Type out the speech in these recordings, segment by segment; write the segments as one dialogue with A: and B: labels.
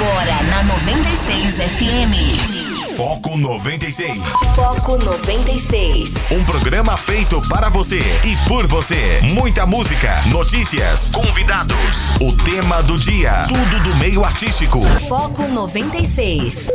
A: Agora na 96 FM.
B: Foco 96.
A: Foco 96.
B: Um programa feito para você e por você. Muita música, notícias, convidados, o tema do dia, tudo do meio artístico.
A: Foco 96.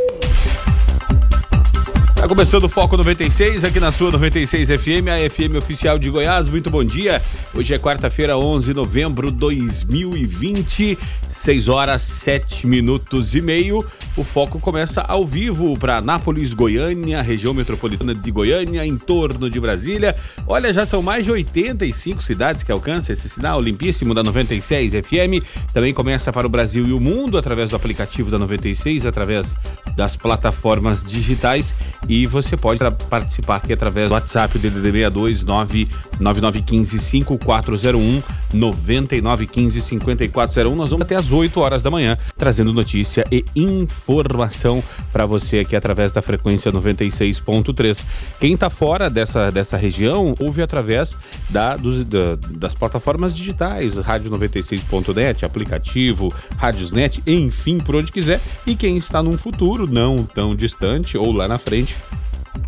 C: Tá começando o Foco 96 aqui na sua 96 FM, a FM oficial de Goiás. Muito bom dia. Hoje é quarta-feira, 11 de novembro de 2020, 6 horas 7 minutos e meio. O Foco começa ao vivo para Nápoles, Goiânia, região metropolitana de Goiânia, em torno de Brasília. Olha, já são mais de 85 cidades que alcançam esse sinal limpíssimo da 96 FM. Também começa para o Brasil e o mundo através do aplicativo da 96, através das plataformas digitais e você pode participar aqui através do WhatsApp, o DDD 62 99915 5401 9915 5401. Nós vamos até às 8 horas da manhã trazendo notícia e informação para você aqui através da frequência 96.3. Quem está fora dessa, dessa região ouve através da, dos, da, das plataformas digitais, rádio96.net, aplicativo, Rádiosnet, enfim, por onde quiser. E quem está num futuro não tão distante ou lá na frente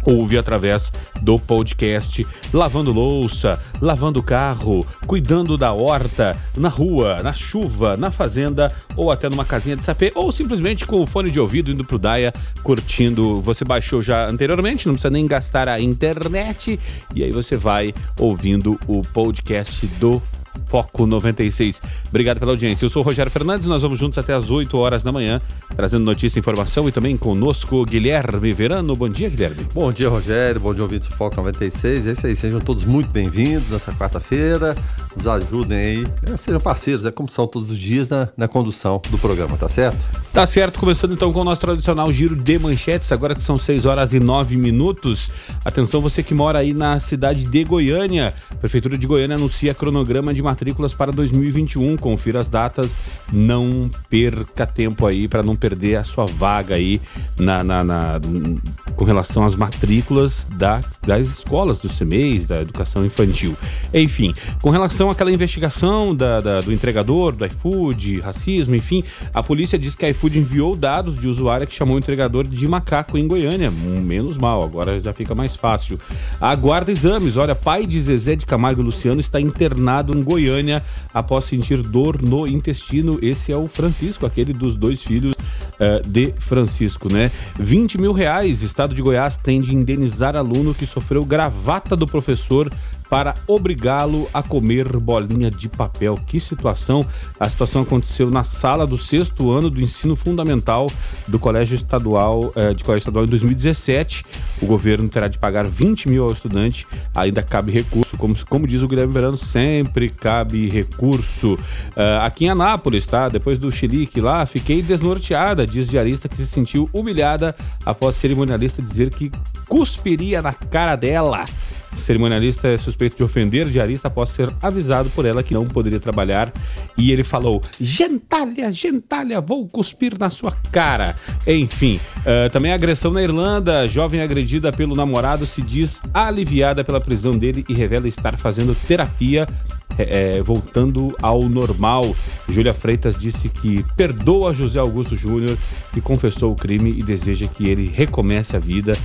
C: ouve através do podcast, lavando louça, lavando carro, cuidando da horta, na rua, na chuva, na fazenda ou até numa casinha de sapê ou simplesmente com o fone de ouvido indo pro Daia, curtindo. Você baixou já anteriormente, não precisa nem gastar a internet e aí você vai ouvindo o podcast do Foco 96. Obrigado pela audiência. Eu sou o Rogério Fernandes, nós vamos juntos até as 8 horas da manhã, trazendo notícia, informação e também conosco Guilherme Verano. Bom dia, Guilherme.
D: Bom dia, Rogério. Bom dia, ouvintes do Foco 96. É isso aí, sejam todos muito bem-vindos nessa quarta-feira. Nos ajudem aí, é, sejam parceiros, é como são todos os dias na, na condução do programa, tá certo?
C: Tá certo, começando então com o nosso tradicional giro de manchetes, agora que são 6 horas e 9 minutos. Atenção, você que mora aí na cidade de Goiânia. A Prefeitura de Goiânia anuncia cronograma de matrículas para 2021. Confira as datas, não perca tempo aí para não perder a sua vaga aí na, na, na, com relação às matrículas da, das escolas, do CMEs, da educação infantil. Enfim, com relação àquela investigação da, da, do entregador, do iFood, racismo, enfim, a polícia diz que a iFood enviou dados de usuária que chamou o entregador de macaco em Goiânia. Menos mal, agora já fica mais fácil. Aguarda exames. Olha, pai de Zezé de Camargo Luciano está internado em Goiânia após sentir dor no intestino. Esse é o Francisco, aquele dos dois filhos uh, de Francisco, né? 20 mil reais, Estado de Goiás tem de indenizar aluno que sofreu gravata do professor para obrigá-lo a comer bolinha de papel. Que situação! A situação aconteceu na sala do sexto ano do ensino fundamental do Colégio Estadual, eh, de Colégio Estadual em 2017. O governo terá de pagar 20 mil ao estudante. Ainda cabe recurso, como, como diz o Guilherme Verano, sempre cabe recurso. Uh, aqui em Anápolis, tá? Depois do xilique lá, fiquei desnorteada, diz diarista que se sentiu humilhada após cerimonialista dizer que cuspiria na cara dela. Cerimonialista é suspeito de ofender diarista após ser avisado por ela que não poderia trabalhar. E ele falou: Gentalha, gentalha, vou cuspir na sua cara. Enfim, uh, também agressão na Irlanda. Jovem agredida pelo namorado se diz aliviada pela prisão dele e revela estar fazendo terapia é, voltando ao normal. Júlia Freitas disse que perdoa José Augusto Júnior, que confessou o crime e deseja que ele recomece a vida.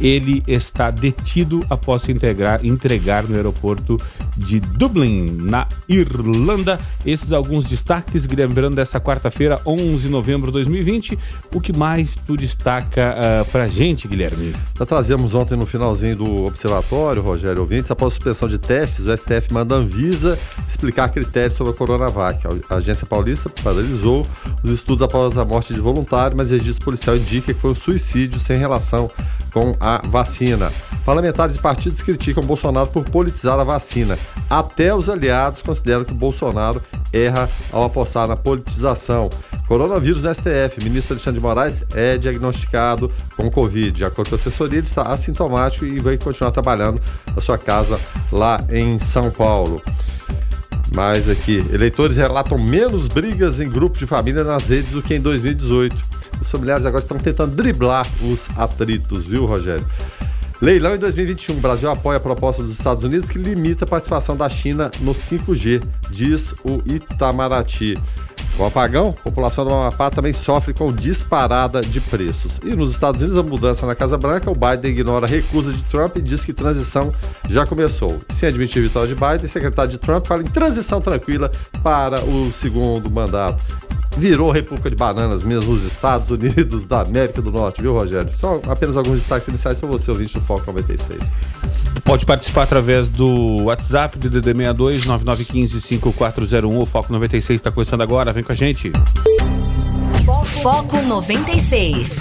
C: Ele está detido após se integrar, entregar no aeroporto de Dublin, na Irlanda. Esses alguns destaques, Guilherme Verano, dessa quarta-feira, 11 de novembro de 2020. O que mais tu destaca uh, pra gente, Guilherme?
D: Já trazemos ontem no finalzinho do observatório, Rogério Ouvintes, após suspensão de testes, o STF manda a Anvisa explicar critérios sobre a Coronavac. A agência paulista paralisou os estudos após a morte de voluntário, mas registro policial indica que foi um suicídio sem relação com a vacina. Parlamentares e partidos criticam Bolsonaro por politizar a vacina. Até os aliados consideram que Bolsonaro erra ao apostar na politização. Coronavírus no STF. Ministro Alexandre de Moraes é diagnosticado com Covid. De acordo com a assessoria, ele está assintomático e vai continuar trabalhando na sua casa lá em São Paulo. Mas aqui, eleitores relatam menos brigas em grupos de família nas redes do que em 2018. Os familiares agora estão tentando driblar os atritos, viu, Rogério? Leilão em 2021. O Brasil apoia a proposta dos Estados Unidos que limita a participação da China no 5G, diz o Itamaraty. Com o apagão, a população do Amapá também sofre com disparada de preços. E nos Estados Unidos, a mudança na Casa Branca, o Biden ignora a recusa de Trump e diz que transição já começou. Sem admitir a vitória de Biden, o secretário de Trump fala em transição tranquila para o segundo mandato virou República de Bananas mesmo os Estados Unidos da América do Norte, viu, Rogério? Só apenas alguns destaques iniciais para você, ouvinte do Foco 96.
C: Pode participar através do WhatsApp do DD62 9915 5401. O Foco 96 está começando agora. Vem com a gente.
A: Foco 96.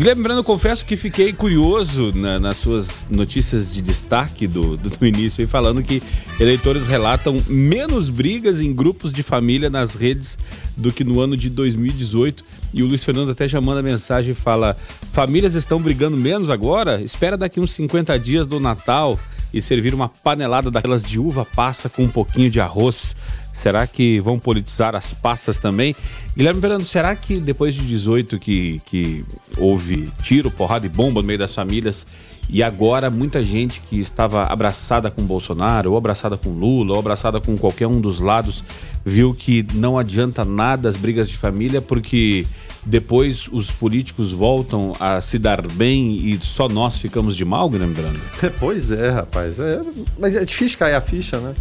C: Guilherme Brando, confesso que fiquei curioso na, nas suas notícias de destaque do, do, do início, falando que eleitores relatam menos brigas em grupos de família nas redes do que no ano de 2018. E o Luiz Fernando até já manda mensagem e fala: famílias estão brigando menos agora? Espera daqui uns 50 dias do Natal e servir uma panelada daquelas de uva passa com um pouquinho de arroz. Será que vão politizar as passas também? Guilherme Fernando, será que depois de 18 que, que houve tiro, porrada e bomba no meio das famílias e agora muita gente que estava abraçada com Bolsonaro, ou abraçada com Lula, ou abraçada com qualquer um dos lados, viu que não adianta nada as brigas de família porque depois os políticos voltam a se dar bem e só nós ficamos de mal, Guilherme Brando?
D: Pois é, rapaz. É, mas é difícil cair a ficha, né?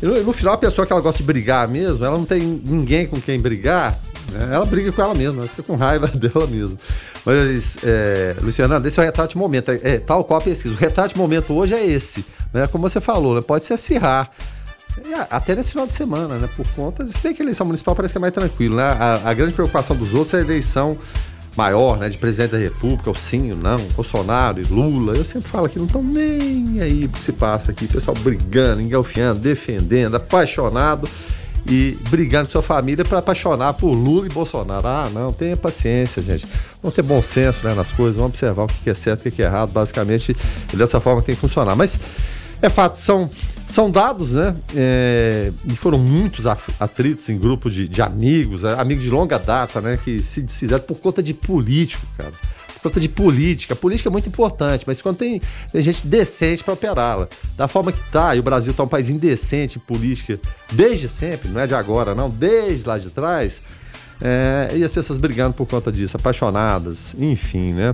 D: No, final, a pessoa que ela gosta de brigar mesmo, ela não tem ninguém com quem brigar? Ela briga com ela mesma, ela fica com raiva dela mesma. Mas, é, Luciana, esse é o retrato de momento. É, é, tal qual a pesquisa. O retrato de momento hoje é esse. Né? Como você falou, né? pode se acirrar. Até nesse final de semana, né? Por conta. Se bem que a eleição municipal parece que é mais tranquilo, né? A, a grande preocupação dos outros é a eleição maior, né, de presidente da República, o sim, o não, Bolsonaro e Lula. Eu sempre falo que não estão nem aí o que se passa aqui, pessoal brigando, engalfiando, defendendo, apaixonado e brigando com sua família para apaixonar por Lula e Bolsonaro. Ah, não, tenha paciência, gente. Vamos ter bom senso né, nas coisas, vamos observar o que é certo e o que é errado. Basicamente, dessa forma tem que funcionar. Mas é fato, são, são dados, né? É, e foram muitos atritos em grupo de, de amigos, é, amigos de longa data, né? Que se desfizeram por conta de político, cara conta de política. Política é muito importante, mas quando tem, tem gente decente para operá-la, da forma que tá, e o Brasil tá um país indecente em política desde sempre, não é de agora, não, desde lá de trás, é, e as pessoas brigando por conta disso, apaixonadas, enfim, né?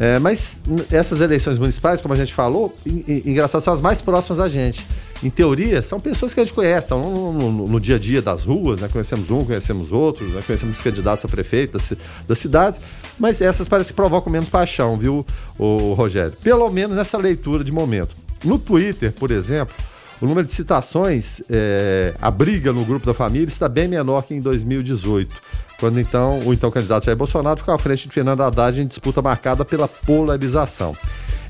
D: É, mas essas eleições municipais, como a gente falou, engraçado, são as mais próximas da gente. Em teoria, são pessoas que a gente conhece, estão no, no, no dia a dia das ruas, né? conhecemos um, conhecemos outros, né? conhecemos os candidatos a prefeito das, das, cidades, mas essas parecem que provocam menos paixão, viu, o Rogério? Pelo menos nessa leitura de momento. No Twitter, por exemplo, o número de citações, é, a briga no grupo da família está bem menor que em 2018 quando então o então candidato Jair Bolsonaro ficou à frente de Fernando Haddad em disputa marcada pela polarização.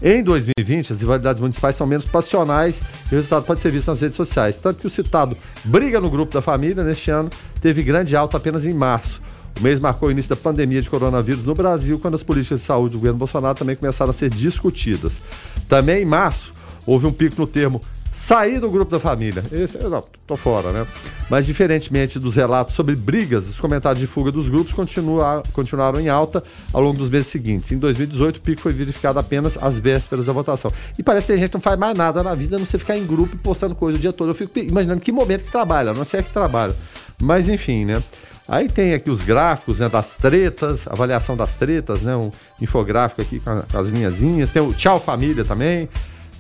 D: Em 2020, as rivalidades municipais são menos passionais e o resultado pode ser visto nas redes sociais. Tanto que o citado briga no grupo da família neste ano teve grande alta apenas em março. O mês marcou o início da pandemia de coronavírus no Brasil, quando as políticas de saúde do governo Bolsonaro também começaram a ser discutidas. Também em março, houve um pico no termo sair do grupo da família. Esse, não, tô fora, né? Mas diferentemente dos relatos sobre brigas, os comentários de fuga dos grupos continua, continuaram em alta ao longo dos meses seguintes. Em 2018, o pico foi verificado apenas às vésperas da votação. E parece que a gente não faz mais nada na vida, a não ser ficar em grupo postando coisa o dia todo. Eu fico imaginando que momento que trabalha, não sei é que trabalha. Mas enfim, né? Aí tem aqui os gráficos né, das tretas, avaliação das tretas, né? Um infográfico aqui com, as linhazinhas. Tem o Tchau Família também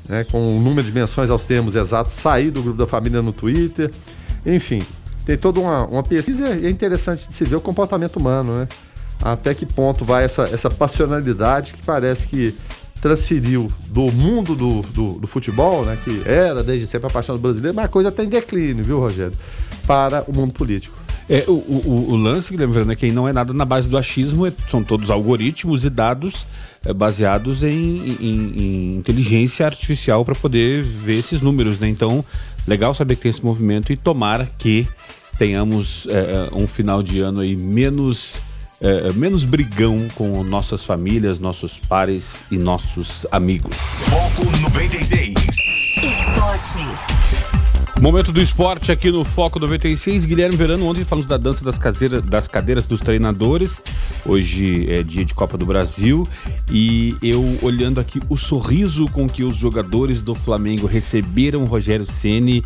D: né, com o número de menções aos termos exatos, sair do grupo da família no Twitter. Enfim, tem toda uma, uma pesquisa e é interessante de se ver o comportamento humano, né? Até que ponto vai essa, essa passionalidade que parece que transferiu do mundo do, do, do, futebol, né, que era desde sempre a paixão do brasileiro, mas a coisa está em declínio, viu, Rogério? Para o mundo político.
C: É, o, o, o lance, lembrando, é que não é nada na base do achismo, é, são todos algoritmos e dados baseados em, em, em, inteligência artificial para poder ver esses números, né? Então, legal saber que tem esse movimento e tomara que tenhamos é, é um final de ano aí menos é, menos brigão com nossas famílias, nossos pares e nossos amigos.
B: Foco 96.
A: Esportes.
C: Momento do esporte aqui no Foco 96. Guilherme Verano, ontem falamos da dança das, caseiras, das cadeiras dos treinadores. Hoje é dia de Copa do Brasil. E eu olhando aqui o sorriso com que os jogadores do Flamengo receberam Rogério Ceni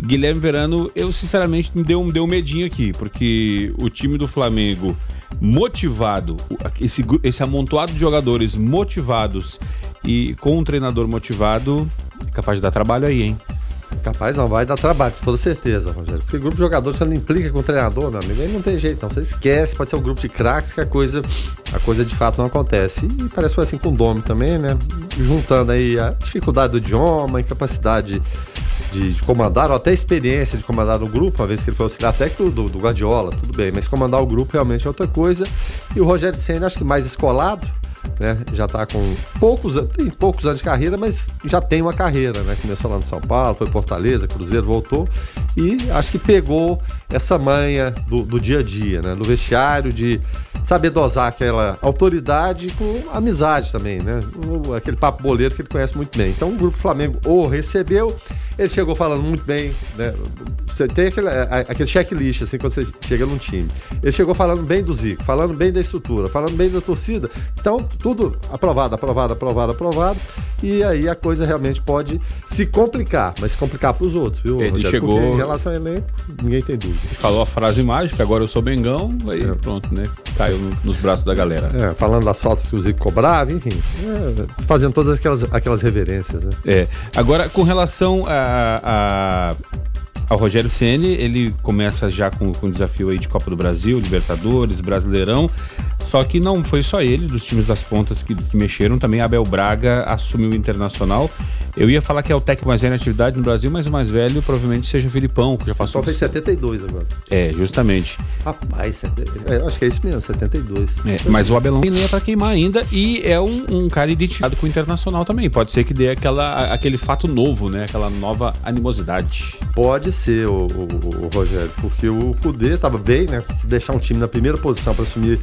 C: Guilherme Verano, eu sinceramente me deu, me deu um medinho aqui, porque o time do Flamengo motivado, esse, esse amontoado de jogadores motivados e com um treinador motivado, é capaz de dar trabalho aí, hein?
D: Capaz não, vai dar trabalho, com toda certeza, Rogério. Porque grupo de jogadores, quando implica com o treinador, meu amigo, aí não tem jeito, não. Você esquece, pode ser um grupo de craques que a coisa, a coisa de fato não acontece. E parece que foi assim com o Domi também, né? Juntando aí a dificuldade do idioma, a incapacidade de, de, comandar, ou até a experiência de comandar o grupo, uma vez que ele foi auxiliar técnico do, do Guardiola, tudo bem, mas comandar o grupo realmente é outra coisa. E o Rogério Senna, acho que mais escolado, né? Já está com poucos, tem poucos anos de carreira, mas já tem uma carreira, né? Começou lá no São Paulo, foi Fortaleza, Cruzeiro, voltou e acho que pegou essa manha do, do dia a dia, né? No vestiário de saber dosar aquela autoridade com amizade também, né? Aquele papo boleiro que ele conhece muito bem. Então o grupo Flamengo o recebeu, ele chegou falando muito bem, né? Você tem aquele, aquele checklist, assim, quando você chega num time. Ele chegou falando bem do Zico, falando bem da estrutura, falando bem da torcida. Então, tudo aprovado, aprovado, aprovado, aprovado. E aí a coisa realmente pode se complicar, mas se complicar para os outros, viu?
C: Ele Rogério? chegou. Porque
D: em relação ao elenco, ninguém tem dúvida.
C: Falou a frase mágica, agora eu sou Bengão, aí é. pronto, né? Caiu no, nos braços da galera.
D: É, falando das fotos que o Zico cobrava, enfim. É, fazendo todas aquelas, aquelas reverências, né?
C: É. Agora, com relação a, a ao Rogério Ceni ele começa já com, com o desafio aí de Copa do Brasil, Libertadores, Brasileirão. Só que não foi só ele, dos times das pontas que, que mexeram, também Abel Braga assumiu o Internacional. Eu ia falar que é o técnico mais velho em atividade no Brasil, mas o mais velho provavelmente seja o Filipão, que já passou.
D: Só fez 72 agora.
C: É, justamente.
D: Rapaz, é, acho que é isso mesmo, 72.
C: É, mas o Abelão tem lenha pra queimar ainda e é um, um, cara identificado com o Internacional também. Pode ser que dê aquela, aquele fato novo, né? Aquela nova animosidade.
D: Pode ser, o, o, o Rogério, porque o Kudê tava bem, né? Se deixar um time na primeira posição para assumir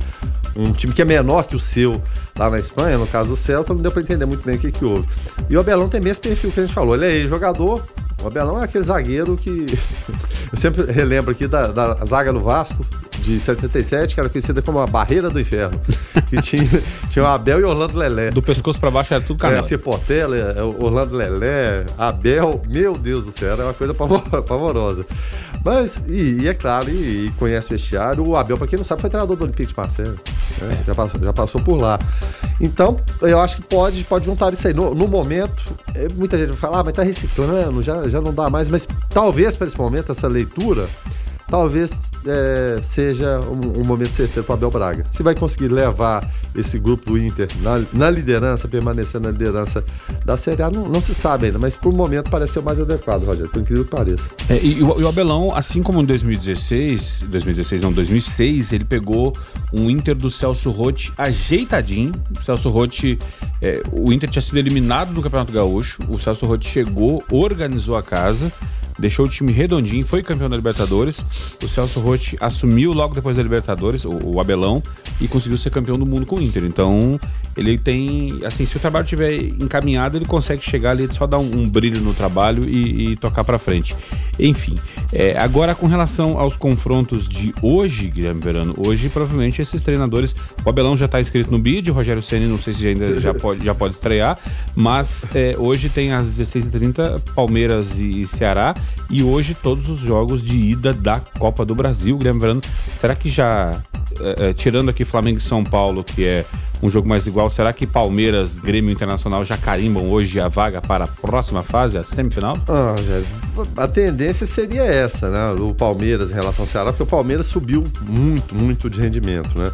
D: um time que é menor que o seu lá na Espanha, no caso do Celta, não deu para entender muito bem o que, que houve. E o Abelão tem mesmo perfil que a gente falou. Ele é jogador. O Abelão é aquele zagueiro que. Eu sempre relembro aqui da, da zaga do Vasco, de 77, que era conhecida como a Barreira do Inferno. Que tinha, tinha o Abel e Orlando Lelé.
C: Do pescoço para baixo era tudo canela. É,
D: Cipotela, é, Orlando Lelé, Abel, meu Deus do céu, era uma coisa pavorosa. Mas, e, e é claro, e, e, conhece o vestiário. O Abel, para quem não sabe, foi treinador do Olympique de Marseille. Né? É. Já, passou, já passou por lá. Então, eu acho que pode, pode juntar isso aí. No, no momento, é, muita gente vai falar, ah, mas tá reciclando, já, já não dá mais. Mas talvez para esse momento, essa leitura talvez é, seja um, um, momento certeiro para Abel Braga. Se vai conseguir levar esse grupo do Inter na, na liderança, permanecer na liderança da Série A, não, não, se sabe ainda, mas por momento parece ser o mais adequado, Rogério, por incrível que pareça.
C: É, e, e, o, Abelão, assim como em 2016, 2016 não, 2006, ele pegou um Inter do Celso Rotti ajeitadinho. O Celso Rotti, é, o Inter tinha sido eliminado do Campeonato Gaúcho, o Celso Rotti chegou, organizou a casa deixou o time redondinho, foi campeão da Libertadores. O Celso Rotti assumiu logo depois da Libertadores, o, o, Abelão, e conseguiu ser campeão do mundo com o Inter. Então, ele tem. Assim, se o trabalho estiver encaminhado, ele consegue chegar ali, só dar um, um brilho no trabalho e, e tocar para frente. Enfim, é, agora com relação aos confrontos de hoje, Guilherme Verano, hoje provavelmente esses treinadores. O Abelão já está inscrito no BID, o Rogério Ceni não sei se ainda já pode, já pode estrear, mas é, hoje tem às 16h30 Palmeiras e Ceará e hoje todos os jogos de ida da Copa do Brasil, Guilherme Verano. Será que já, é, é, tirando aqui Flamengo e São Paulo, que é um jogo mais igual, será que Palmeiras, Grêmio Internacional já carimbam hoje a vaga para a próxima fase, a semifinal?
D: Ah, a tendência seria essa, né? O Palmeiras em relação ao Ceará, porque o Palmeiras subiu muito, muito de rendimento, né?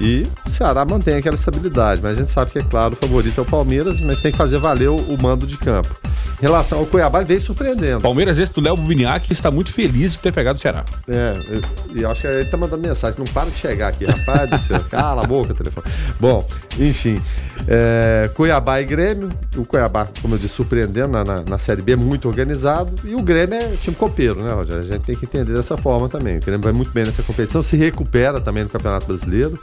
D: E o Ceará mantém aquela estabilidade, mas a gente sabe que, é claro, o favorito é o Palmeiras, mas tem que fazer valer o, o mando de campo. Em relação ao Cuiabá, ele veio surpreendendo.
C: Palmeiras, esse do Léo Bubiniac, está muito feliz de ter pegado o Ceará.
D: É, e acho que ele tá mandando mensagem, não para de chegar aqui, rapaz do céu, cala a boca, telefone. Bom, enfim, é, Cuiabá e Grêmio, o Cuiabá, como eu disse, surpreendendo na, na, na, Série B, muito organizado, e o Grêmio é time copeiro, né, Rogério? A gente tem que entender dessa forma também. O Grêmio vai muito bem nessa competição, se recupera também no Campeonato Brasileiro.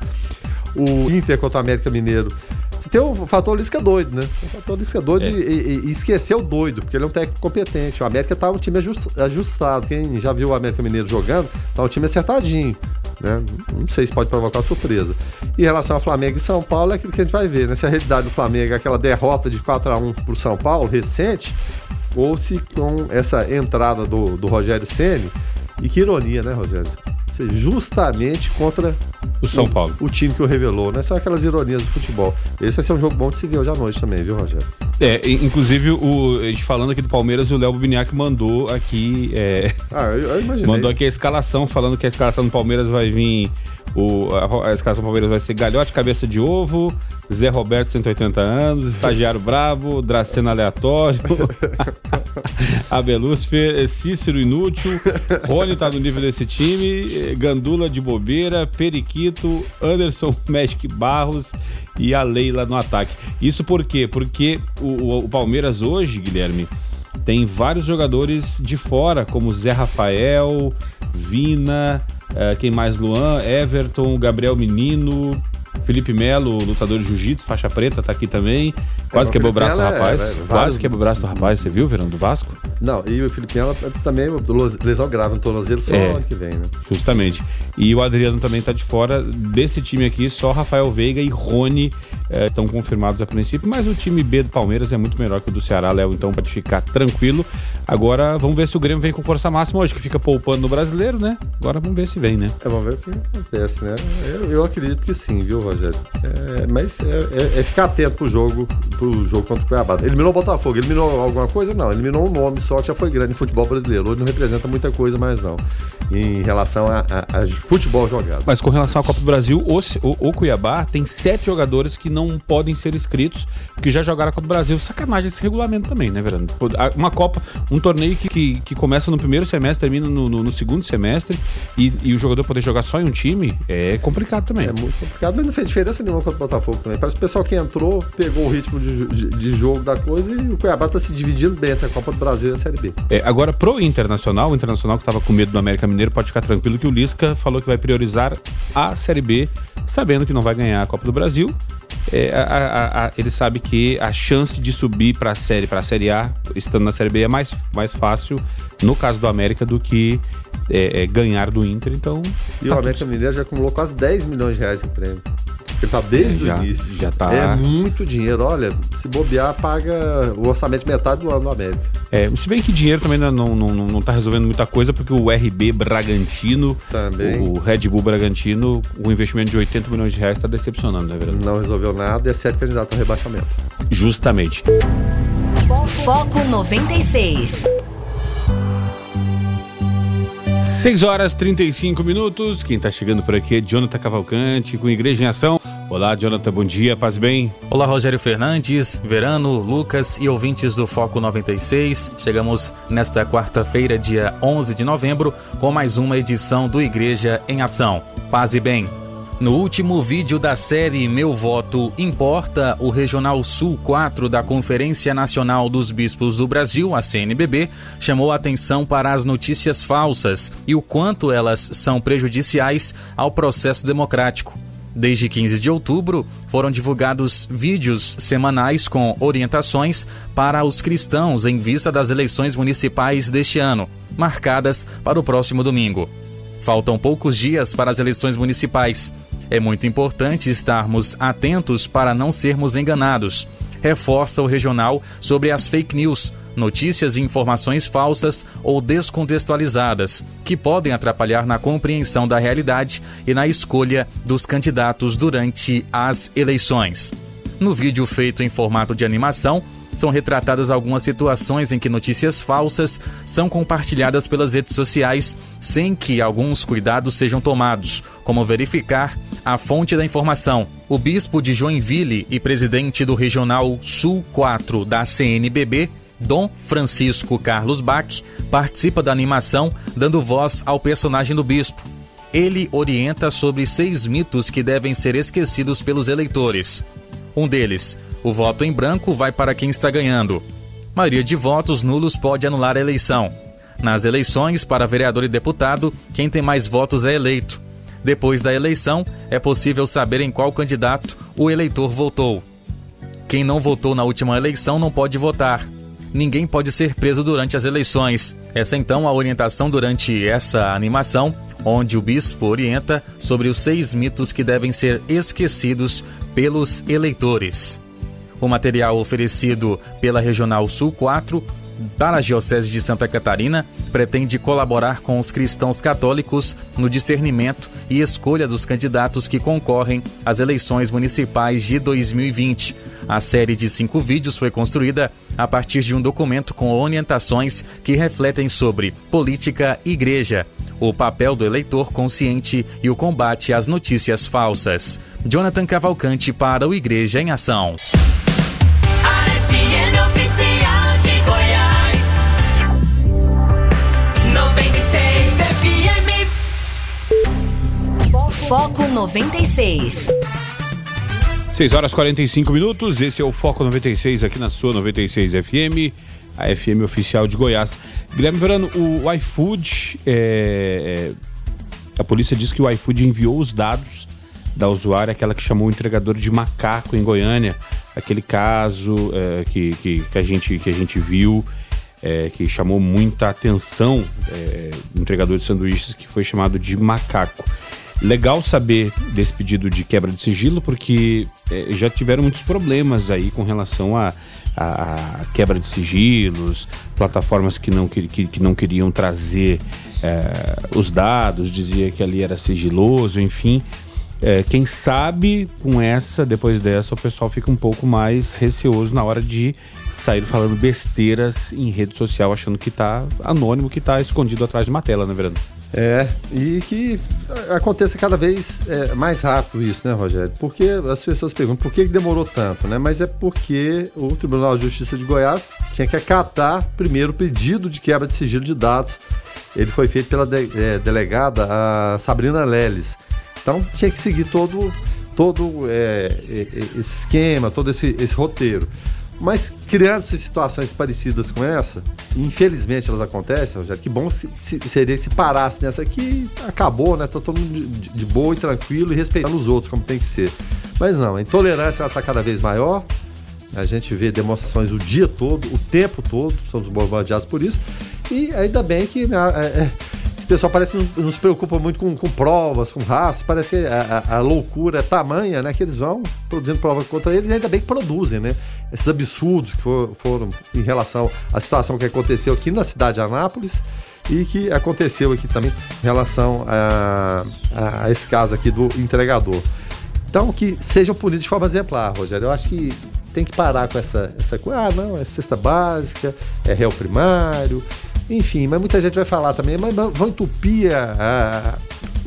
D: O Inter contra o América Mineiro tem o fator Lisca doido, né? O fator Lisca doido é. e, e, esqueceu o doido, porque ele é um técnico competente. O América tá um time ajustado. Quem já viu o América Mineiro jogando, tá um time acertadinho. Né? Não sei se pode provocar surpresa. Em relação ao Flamengo e São Paulo, é aquilo que a gente vai ver, né? Se a realidade do Flamengo é aquela derrota de 4 a 1 pro São Paulo, recente, ou se com essa entrada do, do Rogério Ceni e que ironia, né, Rogério? Justamente contra
C: o São Paulo.
D: O, o, time que o revelou, né? São aquelas ironias do futebol. Esse vai ser um jogo bom de se ver hoje à noite também, viu, Rogério?
C: É, inclusive, o, a gente falando aqui do Palmeiras, o Léo Bubiniak mandou aqui. É,
D: ah, eu, eu imaginei.
C: Mandou aqui a escalação, falando que a escalação do Palmeiras vai vir. O, a, a escalação do Palmeiras vai ser Galhote, cabeça de ovo, Zé Roberto, 180 anos, estagiário bravo, Dracena aleatório, Abelúcifer, Cícero inútil, Rony tá no nível desse time, Gandula de bobeira, Periquito, Anderson Magic Barros e a Leila no ataque. Isso por quê? Porque o, o Palmeiras hoje, Guilherme, tem vários jogadores de fora, como Zé Rafael, Vina, uh, quem mais? Luan, Everton, Gabriel Menino, Felipe Melo, lutador de jiu-jitsu, faixa preta, tá aqui também. Quase é, quebrou o braço do rapaz. É, é, Quase quebrou o braço do rapaz, você viu, Verão, do Vasco?
D: Não, e o Felipe Melo também, lesão grave no tornozelo, só é, ano que vem, né?
C: Justamente. E o Adriano também tá de fora desse time aqui, só Rafael Veiga e Rony é, estão confirmados a princípio, mas o time B do Palmeiras é muito melhor que o do Ceará, Léo, então pode ficar tranquilo. Agora vamos ver se o Grêmio vem com força máxima hoje, que fica poupando no brasileiro, né? Agora vamos ver se vem, né?
D: É, vamos ver o que acontece, né? Eu, eu acredito que sim, viu, Rogério? É, mas é, é, é, ficar atento pro jogo, pro jogo contra o Cuiabá. Eliminou o Botafogo, eliminou alguma coisa? Não, eliminou um nome só que já foi grande em futebol brasileiro. Hoje não representa muita coisa mais, não. Em relação a, a, a futebol jogado.
C: Mas com relação à Copa do Brasil, o, o, o, Cuiabá tem sete jogadores que não podem ser inscritos, que já jogaram a Copa do Brasil. Sacanagem esse regulamento também, né, Verano? Uma Copa, um torneio que, que, que começa no primeiro semestre, termina no, no, no segundo semestre, e, e, o jogador poder jogar só em um time é complicado também.
D: É muito complicado, mas não fez diferença nenhuma contra o Botafogo também. Parece que o pessoal que entrou pegou o ritmo de, de, de jogo da coisa e o Cuiabá está se dividindo bem entre a Copa do Brasil e a Série B.
C: É, agora, pro Internacional, o Internacional que estava com medo do América Mineiro pode ficar tranquilo que o Lisca falou que vai priorizar a Série B, sabendo que não vai ganhar a Copa do Brasil. É, a, a, a, ele sabe que a chance de subir para a série, para a série A, estando na série B, é mais, mais fácil no caso do América do que é, é, ganhar do Inter. Então.
D: E tá o América tudo... Mineiro já acumulou quase 10 milhões de reais em prêmio. Porque tá desde já, o início.
C: Já tá.
D: É muito dinheiro. Olha, se bobear, paga o orçamento metade do ano do América.
C: É, se bem que dinheiro também não, não, não, não tá resolvendo muita coisa, porque o RB Bragantino, também. o Red Bull Bragantino, o investimento de 80 milhões de reais está decepcionando, né, verdade?
D: Não resolveu nada e é certo candidato ao rebaixamento.
C: Justamente.
A: Foco 96.
C: 6 horas 35 minutos. Quem está chegando por aqui é Jonathan Cavalcante, com Igreja em Ação. Olá, Jonathan, bom dia, paz bem?
E: Olá, Rogério Fernandes, Verano, Lucas e ouvintes do Foco 96. Chegamos nesta quarta-feira, dia 11 de novembro, com mais uma edição do Igreja em Ação. Paz e bem. No último vídeo da série Meu Voto Importa, o Regional Sul 4 da Conferência Nacional dos Bispos do Brasil, a CNBB, chamou a atenção para as notícias falsas e o quanto elas são prejudiciais ao processo democrático. Desde 15 de outubro, foram divulgados vídeos semanais com orientações para os cristãos em vista das eleições municipais deste ano, marcadas para o próximo domingo. Faltam poucos dias para as eleições municipais é muito importante estarmos atentos para não sermos enganados. Reforça o regional sobre as fake news, notícias e informações falsas ou descontextualizadas, que podem atrapalhar na compreensão da realidade e na escolha dos candidatos durante as eleições. No vídeo feito em formato de animação, são retratadas algumas situações em que notícias falsas são compartilhadas pelas redes sociais sem que alguns cuidados sejam tomados, como verificar a fonte da informação. O bispo de Joinville e presidente do Regional Sul 4 da CNBB, Dom Francisco Carlos Bach, participa da animação, dando voz ao personagem do bispo. Ele orienta sobre seis mitos que devem ser esquecidos pelos eleitores. Um deles, o voto em branco vai para quem está ganhando. Maioria de votos nulos pode anular a eleição. Nas eleições para vereador e deputado, quem tem mais votos é eleito. Depois da eleição, é possível saber em qual candidato o eleitor votou. Quem não votou na última eleição não pode votar. Ninguém pode ser preso durante as eleições. Essa então a orientação durante essa animação, onde o bispo orienta sobre os seis mitos que devem ser esquecidos pelos eleitores. O material oferecido pela Regional Sul 4 da Arquidiocese de Santa Catarina pretende colaborar com os cristãos católicos no discernimento e escolha dos candidatos que concorrem às eleições municipais de 2020. A série de cinco vídeos foi construída a partir de um documento com orientações que refletem sobre política e igreja, o papel do eleitor consciente e o combate às notícias falsas. Jonathan Cavalcante para o Igreja em Ação.
A: Foco 96.
C: 6 horas 45 minutos. Esse é o Foco 96 aqui na sua 96 FM, a FM oficial de Goiás. Guilherme Verano, o iFood, é, é, a polícia diz que o iFood enviou os dados da usuária, aquela que chamou o entregador de macaco em Goiânia, aquele caso é, que, que, que, a gente, que a gente viu. É, que chamou muita atenção, é, entregador de sanduíches que foi chamado de macaco. Legal saber desse pedido de quebra de sigilo, porque é, já tiveram muitos problemas aí com relação a, a, a quebra de sigilos, plataformas que não, que, que não queriam trazer é, os dados, dizia que ali era sigiloso, enfim. É, quem sabe com essa, depois dessa, o pessoal fica um pouco mais receoso na hora de sair falando besteiras em rede social, achando que tá anônimo, que tá escondido atrás de uma tela, né, Verano?
D: É, e que aconteça cada vez é, mais rápido isso, né, Rogério? Porque as pessoas perguntam por que demorou tanto, né? Mas é porque o Tribunal de Justiça de Goiás tinha que acatar primeiro o pedido de quebra de sigilo de dados. Ele foi feito pela de, é, delegada Sabrina Leles. Então tinha que seguir todo, todo é, esse esquema, todo esse, esse roteiro. Mas criando-se situações parecidas com essa, infelizmente elas acontecem, Rogério, que bom se, se, seria se parasse nessa aqui, acabou, né? Tá todo mundo de, de, boa e tranquilo e respeitando os outros como tem que ser. Mas não, a intolerância está cada vez maior, a gente vê demonstrações o dia todo, o tempo todo, somos bombardeados por isso, e ainda bem que né, é, é pessoal parece que não, não, se preocupa muito com, com provas, com raças. Parece que a, a, a, loucura é tamanha, né? Que eles vão produzindo provas contra eles e ainda bem que produzem, né? Esses absurdos que for, foram em relação à situação que aconteceu aqui na cidade de Anápolis e que aconteceu aqui também em relação a, a, esse caso aqui do entregador. Então, que sejam punidos de forma exemplar, Rogério. Eu acho que tem que parar com essa, essa coisa. Ah, não, é cesta básica, é réu primário, enfim, mas muita gente vai falar também, mas vão entupir a, a,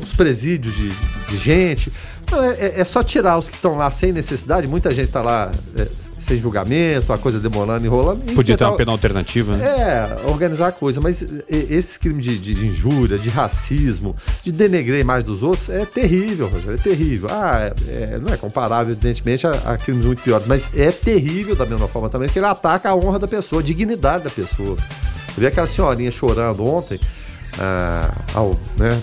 D: os presídios de, de gente. Não, é, é, é, só tirar os que estão lá sem necessidade. Muita gente está lá é, sem julgamento, a coisa demorando, enrolando.
C: Podia ter uma pena alternativa, né?
D: É, organizar a coisa. Mas esses crimes de, de, injúria, de racismo, de denegrar a imagem dos outros, é terrível, Rogério. É terrível. Ah, é, não é comparável, evidentemente, a, a, crimes muito piores, mas é terrível da mesma forma também, porque ele ataca a honra da pessoa, a dignidade da pessoa. Eu vi aquela senhorinha chorando ontem, ah, ao né,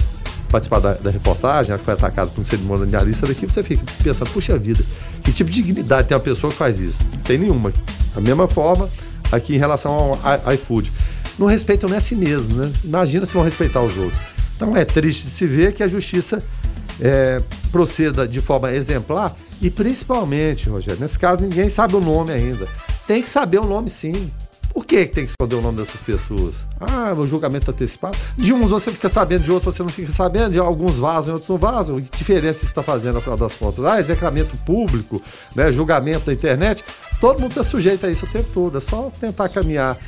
D: participar da, da, reportagem, ela foi atacada por um cerimonialista daqui, você fica pensando, puxa vida, que tipo de dignidade tem uma pessoa que faz isso? Não tem nenhuma. Da mesma forma, aqui em relação ao iFood. Não respeitam nem a si mesmo, né? Imagina se vão respeitar os outros. Então é triste se ver que a justiça é, proceda de forma exemplar e principalmente, Rogério, nesse caso ninguém sabe o nome ainda. Tem que saber o nome sim. Por que tem que esconder o nome dessas pessoas? Ah, o julgamento antecipado. De uns você fica sabendo, de outros você não fica sabendo, de alguns vazam, outros não vazam. Que diferença está fazendo no final das contas? Ah, execramento público, né, julgamento da internet. Todo mundo está sujeito a isso o tempo todo. É só tentar caminhar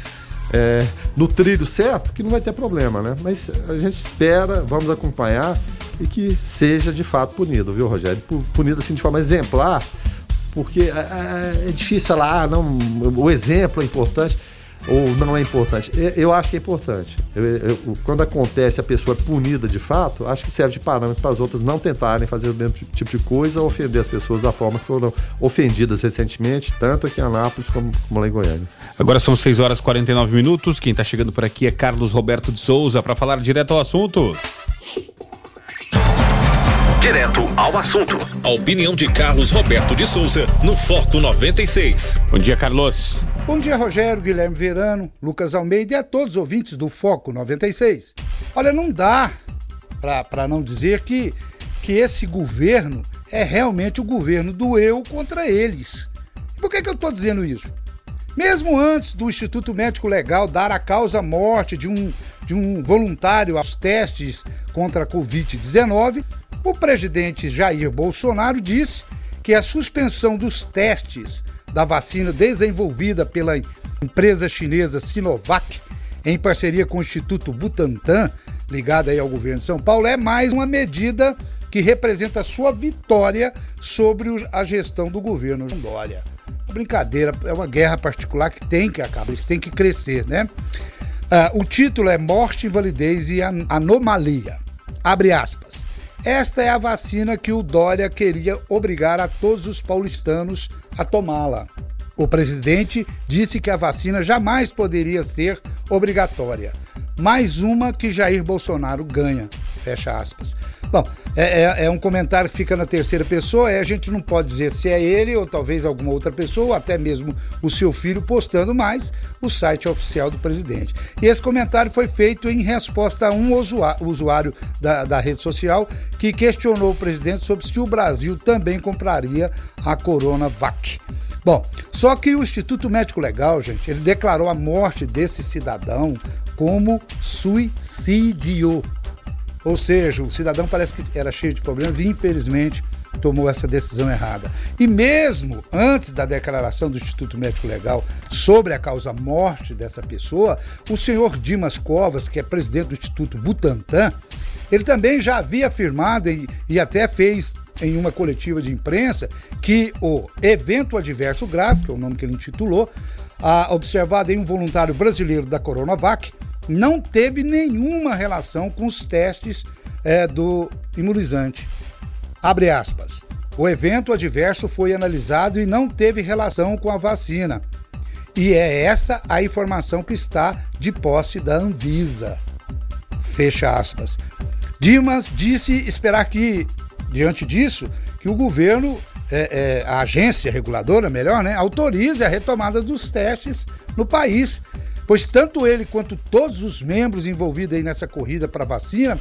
D: é, no trilho certo que não vai ter problema, né? Mas a gente espera, vamos acompanhar e que seja de fato punido, viu, Rogério? Punido assim de forma exemplar, porque é, é difícil falar, ah, não, o exemplo é importante ou não é importante? Eu acho que é importante. Eu, eu, quando acontece a pessoa é punida de fato, acho que serve de parâmetro para as outras não tentarem fazer o mesmo tipo de coisa ou ofender as pessoas da forma que foram ofendidas recentemente, tanto aqui em Anápolis como, como lá em Goiânia.
C: Agora são 6 horas e 49 minutos. Quem está chegando por aqui é Carlos Roberto de Souza para falar direto ao assunto.
B: Direto ao assunto. A opinião de Carlos Roberto de Souza no Foco 96.
C: Bom dia, Carlos.
F: Bom dia, Rogério, Guilherme Verano, Lucas Almeida e a todos os ouvintes do Foco 96. Olha, não dá para não dizer que, que esse governo é realmente o governo do eu contra eles. Por que, que eu estou dizendo isso? Mesmo antes do Instituto Médico Legal dar a causa-morte de um, de um voluntário aos testes contra a Covid-19, o presidente Jair Bolsonaro disse que a suspensão dos testes da vacina desenvolvida pela empresa chinesa Sinovac, em parceria com o Instituto Butantan, ligado aí ao governo de São Paulo, é mais uma medida que representa a sua vitória sobre a gestão do governo Dória. Uma brincadeira, é uma guerra particular que tem que acabar, isso tem que crescer, né? Uh, o título é Morte, Invalidez e Anomalia. Abre aspas. Esta é a vacina que o Dória queria obrigar a todos os paulistanos a tomá-la. O presidente disse que a vacina jamais poderia ser obrigatória. Mais uma que Jair Bolsonaro ganha. Fecha aspas. Bom, é, é, é, um comentário que fica na terceira pessoa, é, a gente não pode dizer se é ele ou talvez alguma outra pessoa, ou até mesmo o seu filho postando mais o site oficial do presidente. E esse comentário foi feito em resposta a um usuário da, da rede social que questionou o presidente sobre se o Brasil também compraria a Coronavac. Bom, só que o Instituto Médico Legal, gente, ele declarou a morte desse cidadão como suicídio. Ou seja, o cidadão parece que era cheio de problemas e, infelizmente, tomou essa decisão errada. E mesmo antes da declaração do Instituto Médico Legal sobre a causa-morte dessa pessoa, o senhor Dimas Covas, que é presidente do Instituto Butantan, ele também já havia afirmado e, e até fez em uma coletiva de imprensa que o evento adverso grave, que é o nome que ele intitulou, a, observado em um voluntário brasileiro da Coronavac, não teve nenhuma relação com os testes é, do imunizante. Abre aspas. O evento adverso foi analisado e não teve relação com a vacina. E é essa a informação que está de posse da Anvisa. Fecha aspas. Dimas disse esperar que, diante disso, que o governo, é, é, a agência reguladora, melhor, né, autorize a retomada dos testes no país pois tanto ele quanto todos os membros envolvidos aí nessa corrida para vacina,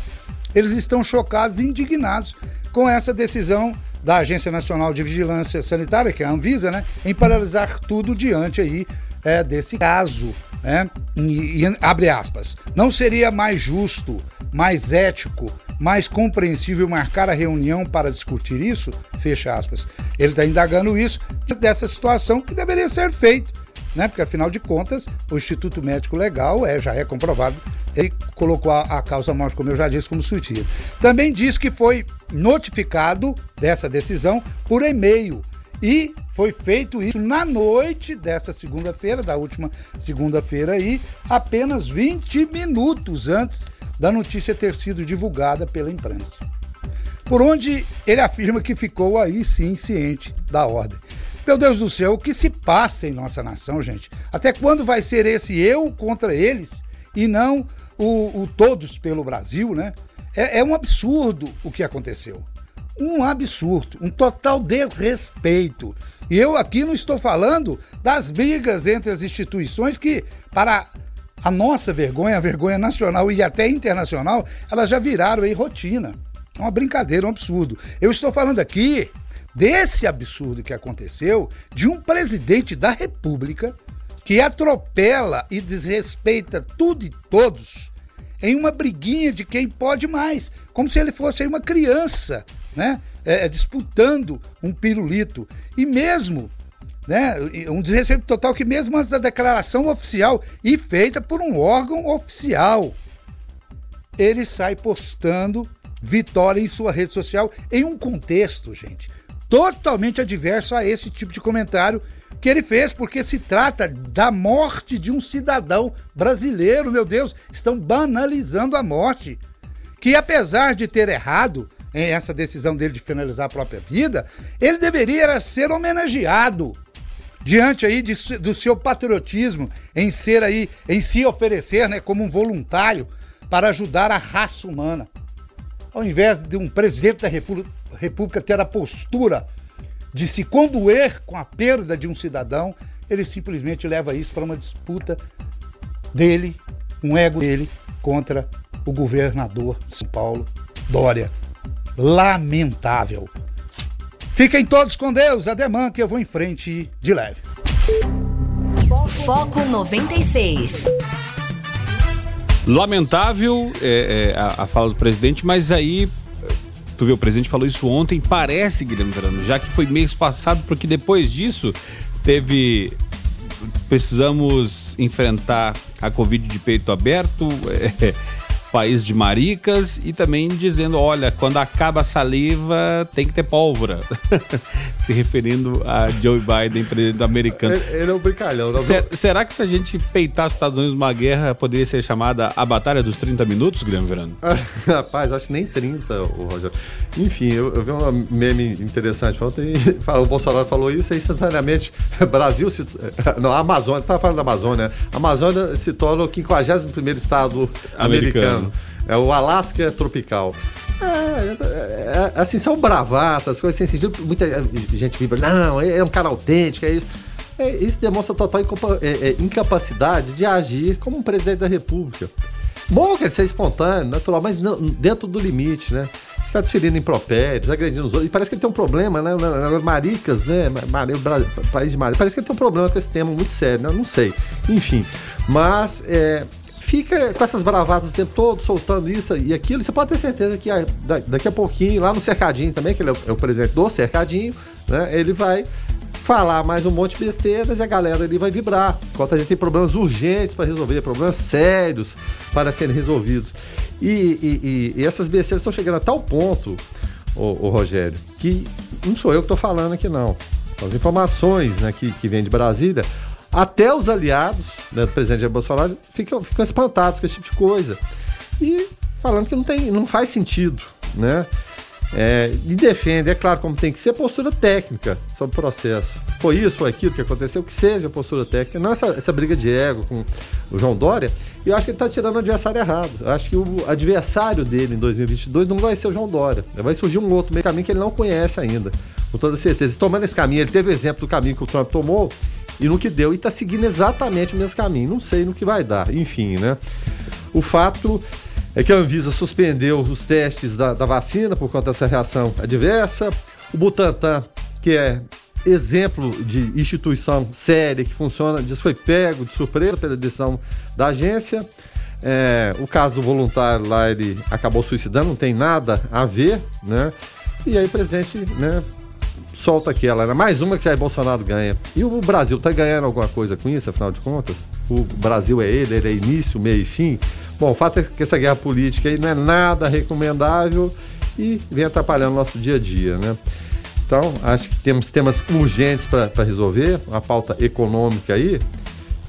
F: eles estão chocados e indignados com essa decisão da Agência Nacional de Vigilância Sanitária, que é a Anvisa, né, em paralisar tudo diante aí é, desse caso, né? E, e, abre aspas. Não seria mais justo, mais ético, mais compreensível marcar a reunião para discutir isso? Fecha aspas. Ele está indagando isso dessa situação que deveria ser feito né? Porque afinal de contas, o Instituto Médico Legal é, já é comprovado, ele colocou a, a causa morte, como eu já disse, como suicídio. Também diz que foi notificado dessa decisão por e-mail. E foi feito isso na noite dessa segunda-feira, da última segunda-feira aí, apenas 20 minutos antes da notícia ter sido divulgada pela imprensa. Por onde ele afirma que ficou aí sim ciente da ordem. Meu Deus do céu, o que se passa em nossa nação, gente? Até quando vai ser esse eu contra eles e não o, o todos pelo Brasil, né? É, é um absurdo o que aconteceu. Um absurdo, um total desrespeito. E eu aqui não estou falando das brigas entre as instituições que, para a nossa vergonha, a vergonha nacional e até internacional, elas já viraram aí rotina. É uma brincadeira, um absurdo. Eu estou falando aqui desse absurdo que aconteceu de um presidente da República que atropela e desrespeita tudo e todos em uma briguinha de quem pode mais, como se ele fosse uma criança, né? É, é, disputando um pirulito. E mesmo, né, um desrespeito total que mesmo antes da declaração oficial e feita por um órgão oficial, ele sai postando vitória em sua rede social em um contexto, gente, totalmente adverso a esse tipo de comentário que ele fez, porque se trata da morte de um cidadão brasileiro, meu Deus, estão banalizando a morte. Que apesar de ter errado em essa decisão dele de finalizar a própria vida, ele deveria ser homenageado diante aí de, do seu patriotismo em ser aí, em se oferecer, né, como um voluntário para ajudar a raça humana. Ao invés de um presidente da República República ter a postura de se condoer com a perda de um cidadão, ele simplesmente leva isso para uma disputa dele, um ego dele, contra o governador de São Paulo, Dória. Lamentável. Fiquem todos com Deus, ademã que eu vou em frente de leve.
A: Foco 96.
C: Lamentável é, é, a, a fala do presidente, mas aí Tu vê, o presidente falou isso ontem, parece, Guilherme Verano, já que foi mês passado, porque depois disso teve. Precisamos enfrentar a Covid de peito aberto. É, país de maricas e também dizendo, olha, quando acaba a saliva tem que ter pólvora. Se referindo a Joe Biden, presidente americano.
D: Ele, é um brincalhão. Não
C: Ser, será que se a gente peitar os Estados Unidos numa guerra, poderia ser chamada a Batalha dos 30 Minutos, Guilherme Verano?
D: Rapaz, acho que nem 30, o Rogério. Enfim, eu, eu vi um meme interessante ontem, o Bolsonaro falou isso e instantaneamente Brasil se, não, a Amazônia, tá falando da Amazônia, a Amazônia se torna o 51º estado americano. americano. É o Alasca tropical. É, é, é, assim, são bravatas, coisas sem sentido. Muita gente vibra, não, é um cara autêntico, é isso. É, isso demonstra total é, incapacidade de agir como um presidente da República. Bom que ele seja espontâneo, natural, mas não, dentro do limite, né? Ficar desferindo impropérios, agredindo os outros. E parece que ele tem um problema, né? Maricas, né? país de Maricas. Parece que ele tem um problema com esse tema muito sério, né? Eu não sei. Enfim. Mas é, fica com essas bravatas o tempo todo, soltando isso e aquilo. Você pode ter certeza que daqui a pouquinho, lá no cercadinho também, que ele é o presidente do cercadinho, né? Ele vai falar mais um monte de besteiras e a galera ali vai vibrar. Enquanto a gente tem problemas urgentes para resolver, problemas sérios para serem resolvidos. E, e, e, e essas besteiras estão chegando a tal ponto, o, Rogério, que não sou eu que estou falando aqui, não. As informações né, que, que vêm de Brasília, até os aliados né, do presidente Jair Bolsonaro ficam, ficam espantados com esse tipo de coisa. E falando que não, tem, não faz sentido, né? É, e defende, é claro, como tem que ser, postura técnica sobre o processo. Foi isso, foi aquilo que aconteceu, que seja postura técnica, não essa, essa briga de ego com o João Dória. E eu acho que ele está tirando o adversário errado. Eu acho que o adversário dele em 2022 não vai ser o João Dória. Vai surgir um outro meio caminho que ele não conhece ainda, com toda certeza. E tomando esse caminho, ele teve o exemplo do caminho que o Trump tomou e no que deu, e está seguindo exatamente o mesmo caminho. Não sei no que vai dar, enfim, né? O fato é que a Anvisa suspendeu os testes da, da vacina por conta dessa reação adversa. O Butantan, que é exemplo de instituição séria que funciona, diz foi pego de surpresa pela decisão da agência. É, o caso do voluntário lá, ele acabou suicidando, não tem nada a ver, né? E aí o presidente, né, solta aquela, né? mais uma que Jair Bolsonaro ganha. E o Brasil tá ganhando alguma coisa com isso, afinal de contas? O Brasil é ele, ele é início, meio e fim. Bom, o fato é que essa guerra política aí não é nada recomendável e vem atrapalhando o nosso dia a dia, né? Então, acho que temos temas urgentes para resolver, uma pauta econômica aí,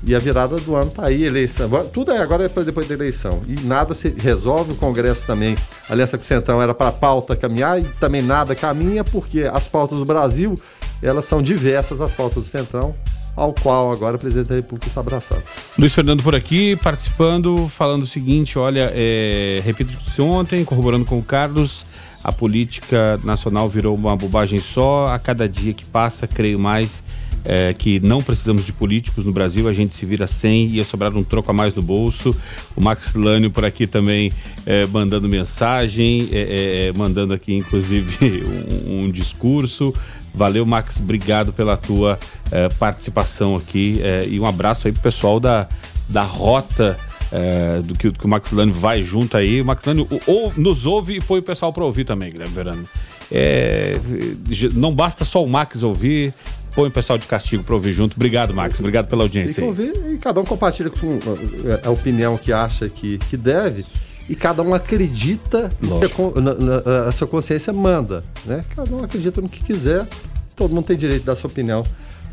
D: e a virada do ano está aí, eleição. Tudo é agora é para depois da eleição. E nada se resolve, o Congresso também. A Aliança com o Centrão era para pauta caminhar e também nada caminha, porque as pautas do Brasil, elas são diversas das pautas do Centrão ao qual agora o presidente da República está abraçado.
C: Luiz Fernando por aqui, participando, falando o seguinte: olha, é, repito que disse ontem, corroborando com o Carlos, a política nacional virou uma bobagem só. A cada dia que passa, creio mais é, que não precisamos de políticos no Brasil, a gente se vira sem, ia sobrar um troco a mais no bolso. O Max Lânio por aqui também é, mandando mensagem, é, é, é mandando aqui inclusive um, um, discurso. Valeu, Max, obrigado pela tua é, participação aqui e um abraço aí pro pessoal da, da Rota. do que, que, o Max vai junto aí. O Max ou, nos ouve e põe o pessoal para ouvir também, Guilherme Verano. É, não basta só o Max ouvir, põe o pessoal de castigo para ouvir junto. Obrigado, Max. Obrigado pela audiência.
D: Ouvir, e cada um compartilha com eh, a opinião que acha que, que deve. E cada um acredita que a, na, na, a, sua consciência manda. Né? Cada um acredita no que quiser. Todo mundo tem direito dar sua opinião.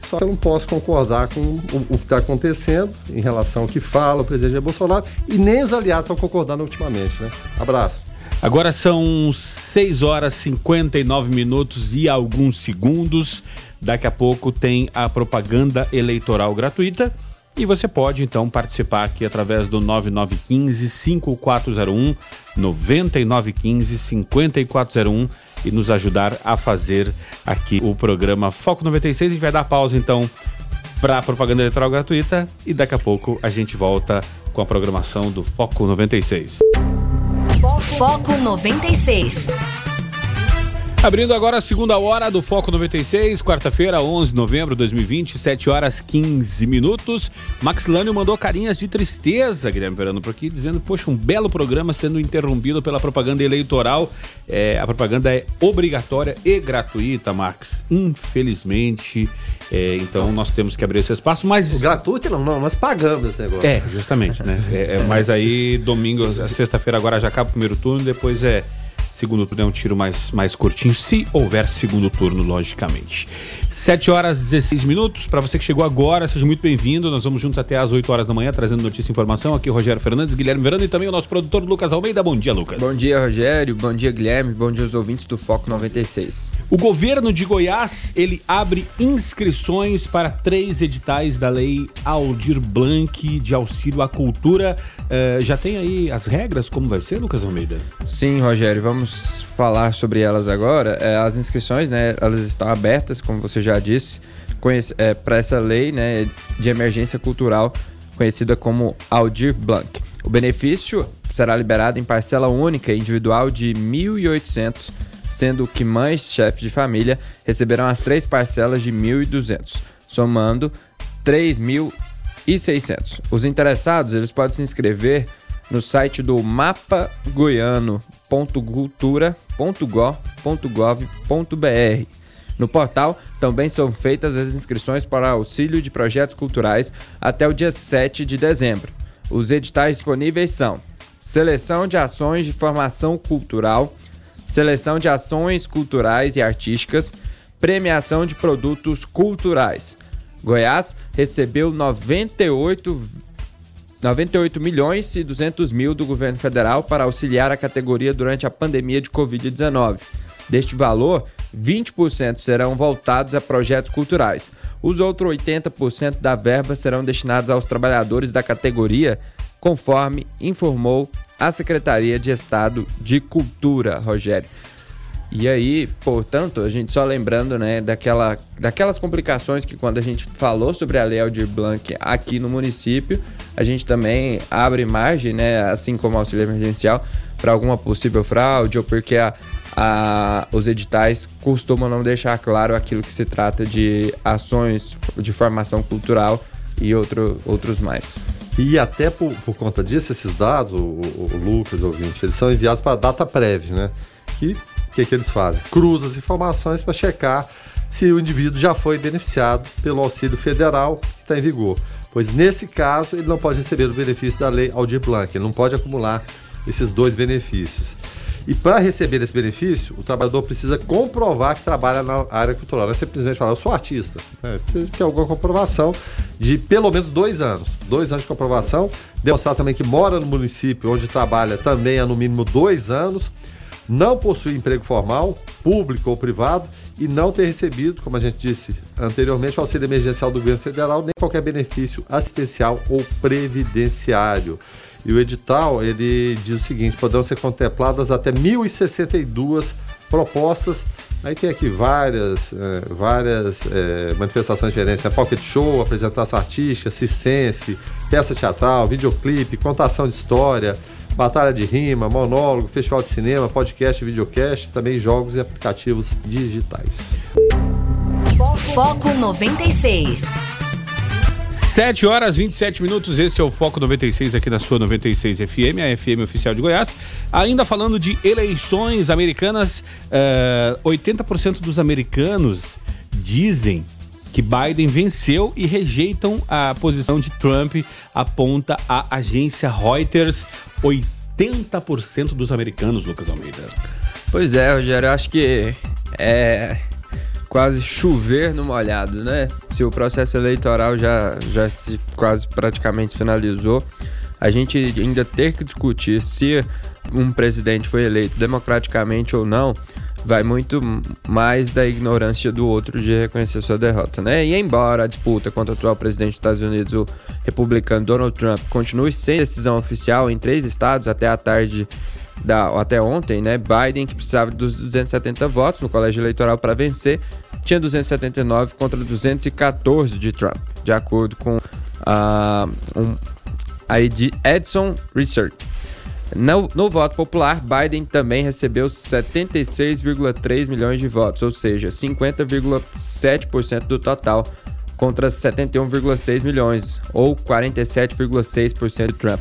D: Só que eu não posso concordar com o, o que está acontecendo em relação ao que fala o presidente Bolsonaro. E nem os aliados estão concordando ultimamente. Né? Abraço.
C: Agora são 6 horas 59 minutos e alguns segundos. Daqui a pouco tem a propaganda eleitoral gratuita e você pode então participar aqui através do 9915 5401 9915 5401 e nos ajudar a fazer aqui o programa Foco 96 e vai dar pausa então para a propaganda eleitoral gratuita e daqui a pouco a gente volta com a programação do Foco 96.
A: Foco 96.
C: Abrindo agora a segunda hora do Foco 96, quarta-feira, 11 de novembro de 2020, 7 horas 15 minutos. Max Lânio mandou carinhas de tristeza, Guilherme Verano, por aqui, dizendo: Poxa, um belo programa sendo interrompido pela propaganda eleitoral. É, a propaganda é obrigatória e gratuita, Max. Infelizmente. É, então nós temos que abrir esse espaço, mas.
D: Gratuito não, não, nós pagamos esse negócio.
C: É, justamente, né? É, é, mas aí, domingo, sexta-feira agora já acaba o primeiro turno, depois é Segundo turno é um tiro mais, mais curtinho, se houver segundo turno, logicamente. 7 horas 16 minutos. Para você que chegou agora, seja muito bem-vindo. Nós vamos juntos até às 8 horas da manhã, trazendo notícia e informação. Aqui o Rogério Fernandes, Guilherme Verano e também o nosso produtor Lucas Almeida. Bom dia, Lucas.
G: Bom dia, Rogério. Bom dia, Guilherme. Bom dia aos ouvintes do Foco 96.
C: O governo de Goiás, ele abre inscrições para três editais da lei Aldir Blanc de auxílio à cultura. Uh, já tem aí as regras, como vai ser, Lucas Almeida?
G: Sim, Rogério. Vamos falar sobre elas agora. É, as inscrições, né, elas estão abertas, como você já disse, é, para essa lei né, de emergência cultural conhecida como Aldir Blanc. O benefício será liberado em parcela única individual de 1.800, sendo que mães, chefes de família, receberão as três parcelas de 1.200, somando 3.600. Os interessados eles podem se inscrever no site do Mapa Goiano www.cultura.gov.br. No portal também são feitas as inscrições para auxílio de projetos culturais até o dia 7 de dezembro. Os editais disponíveis são: Seleção de ações de formação cultural, Seleção de ações culturais e artísticas, Premiação de produtos culturais. Goiás recebeu 98 98 milhões e 200 mil do governo federal para auxiliar a categoria durante a pandemia de Covid-19. Deste valor, 20% serão voltados a projetos culturais. Os outros 80% da verba serão destinados aos trabalhadores da categoria, conforme informou a Secretaria de Estado de Cultura, Rogério. E aí, portanto, a gente só lembrando, né, daquela, daquelas complicações que quando a gente falou sobre a Lei Aldir Blanc aqui no município, a gente também abre margem, né, assim como auxílio emergencial, para alguma possível fraude ou porque a, a, os editais costumam não deixar claro aquilo que se trata de ações de formação cultural e outro, outros mais.
D: E até por, por conta disso, esses dados, o, o, o Lucas, ouvinte, eles são enviados para a data prévia, né? O que, que eles fazem? Cruza as informações para checar se o indivíduo já foi beneficiado pelo auxílio federal que está em vigor. Pois nesse caso, ele não pode receber o benefício da lei Aldir Blanc, ele não pode acumular esses dois benefícios. E para receber esse benefício, o trabalhador precisa comprovar que trabalha na área cultural. Não é simplesmente falar, eu sou artista. É, precisa ter alguma comprovação de pelo menos dois anos. Dois anos de comprovação. Demonstrar também que mora no município onde trabalha também há no mínimo dois anos não possui emprego formal, público ou privado, e não ter recebido, como a gente disse anteriormente, o auxílio emergencial do governo federal, nem qualquer benefício assistencial ou previdenciário. E o edital, ele diz o seguinte, poderão ser contempladas até 1.062 propostas. Aí tem aqui várias, é, várias é, manifestações diferentes, né? pocket show, apresentação artística, circense, peça teatral, videoclipe, contação de história, batalha de rima, monólogo, festival de cinema, podcast, videocast, também jogos e aplicativos digitais.
A: Foco 96.
C: 7 horas 27 minutos, esse é o Foco 96 aqui na sua 96 FM, a FM oficial de Goiás. Ainda falando de eleições americanas, uh, eh, 80% dos americanos dizem que Biden venceu e rejeitam a posição de Trump, aponta a agência Reuters. 80% dos americanos, Lucas Almeida.
G: Pois é, Rogério, eu acho que é quase chover no molhado, né? Se o processo eleitoral já, já se quase praticamente finalizou, a gente ainda ter que discutir se um presidente foi eleito democraticamente ou não, vai muito mais da ignorância do outro de reconhecer sua derrota, né? E embora a disputa contra o atual presidente dos Estados Unidos, o republicano Donald Trump, continue sem decisão oficial em três estados até a tarde da, até ontem, né? Biden, que precisava dos 270 votos no colégio eleitoral para vencer, tinha 279 contra 214 de Trump, de acordo com a, um, a Edson Research. No, no voto popular, Biden também recebeu 76,3 milhões de votos, ou seja, 50,7% do total, contra 71,6 milhões, ou 47,6% de Trump.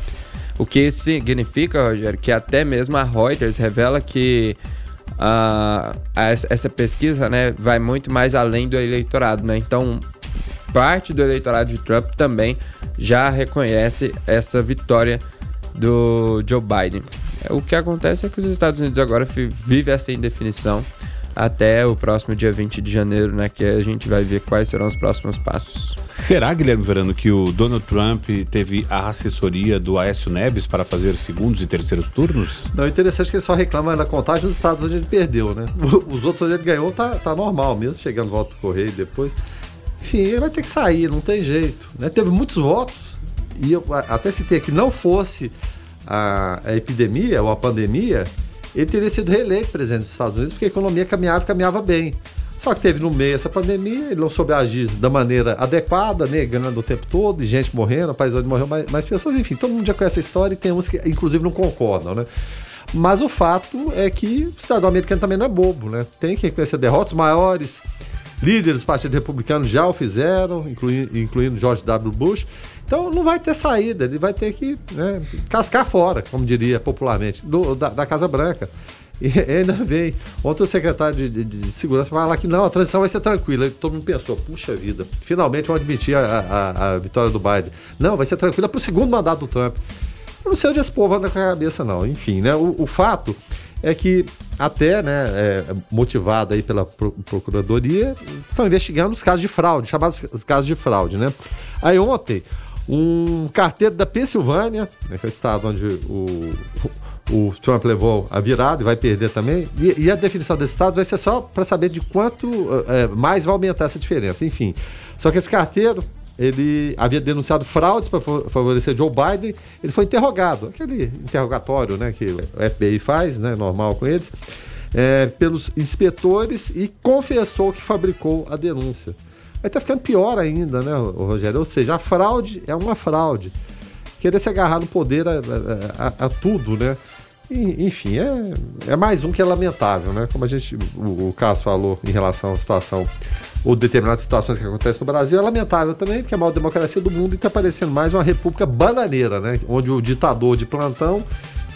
G: O que significa, Rogério, que até mesmo a Reuters revela que uh, essa pesquisa né, vai muito mais além do eleitorado. Né? Então, parte do eleitorado de Trump também já reconhece essa vitória do Joe Biden. O que acontece é que os Estados Unidos agora vivem essa indefinição até o próximo dia 20 de janeiro, né? Que a gente vai ver quais serão os próximos passos.
C: Será, Guilherme Verano, que o Donald Trump teve a assessoria do Aécio Neves para fazer segundos e terceiros turnos?
D: Não, interessante que ele só reclama da contagem dos estados onde ele perdeu, né? Os outros onde ele ganhou tá, tá normal mesmo, chegando volta do correio depois. Enfim, ele vai ter que sair, não tem jeito. Né? Teve muitos votos, e eu até citei que não fosse a, a epidemia ou a pandemia, ele teria sido reeleito presidente dos Estados Unidos porque a economia caminhava e caminhava bem. Só que teve no meio essa pandemia, ele não soube agir da maneira adequada, negando o tempo todo, e gente morrendo, país onde morreu mais, mais, pessoas, enfim, todo mundo já conhece a história e tem uns que inclusive não concordam, né? Mas o fato é que o cidadão americano também não é bobo, né? Tem que reconhecer derrotas maiores. Líderes do Partido Republicano já o fizeram, incluindo, incluindo George W. Bush. Então não vai ter saída, ele vai ter que né, cascar fora, como diria popularmente, do, da, da, Casa Branca. E ainda vem. Ontem o secretário de, de, de Segurança falar que não, a transição vai ser tranquila. Todo mundo pensou, puxa vida, finalmente vão admitir a, a, a vitória do Biden. Não, vai ser tranquila para o segundo mandato do Trump. Eu não sei onde esse povo anda com a cabeça, não. Enfim, né? O, o fato é que até, né, é, motivado aí pela procuradoria, estão investigando os casos de fraude, chamados casos de fraude, né? Aí ontem um carteiro da Pensilvânia, né, que é o estado onde o, o Trump levou a virada e vai perder também. E, e a definição desse estado vai ser só para saber de quanto é, mais vai aumentar essa diferença. Enfim, só que esse carteiro ele havia denunciado fraudes para favorecer Joe Biden. Ele foi interrogado, aquele interrogatório, né, que o FBI faz, né, normal com eles, é, pelos inspetores e confessou que fabricou a denúncia. Aí tá ficando pior ainda, né, Rogério? Ou seja, a fraude é uma fraude. Querer se agarrar no poder a, a, a tudo, né? E, enfim, é, é mais um que é lamentável, né? Como a gente, o, o Cássio falou em relação à situação ou determinadas situações que acontecem no Brasil, é lamentável também, porque é a maior democracia do mundo e está parecendo mais uma república bananeira, né? Onde o ditador de plantão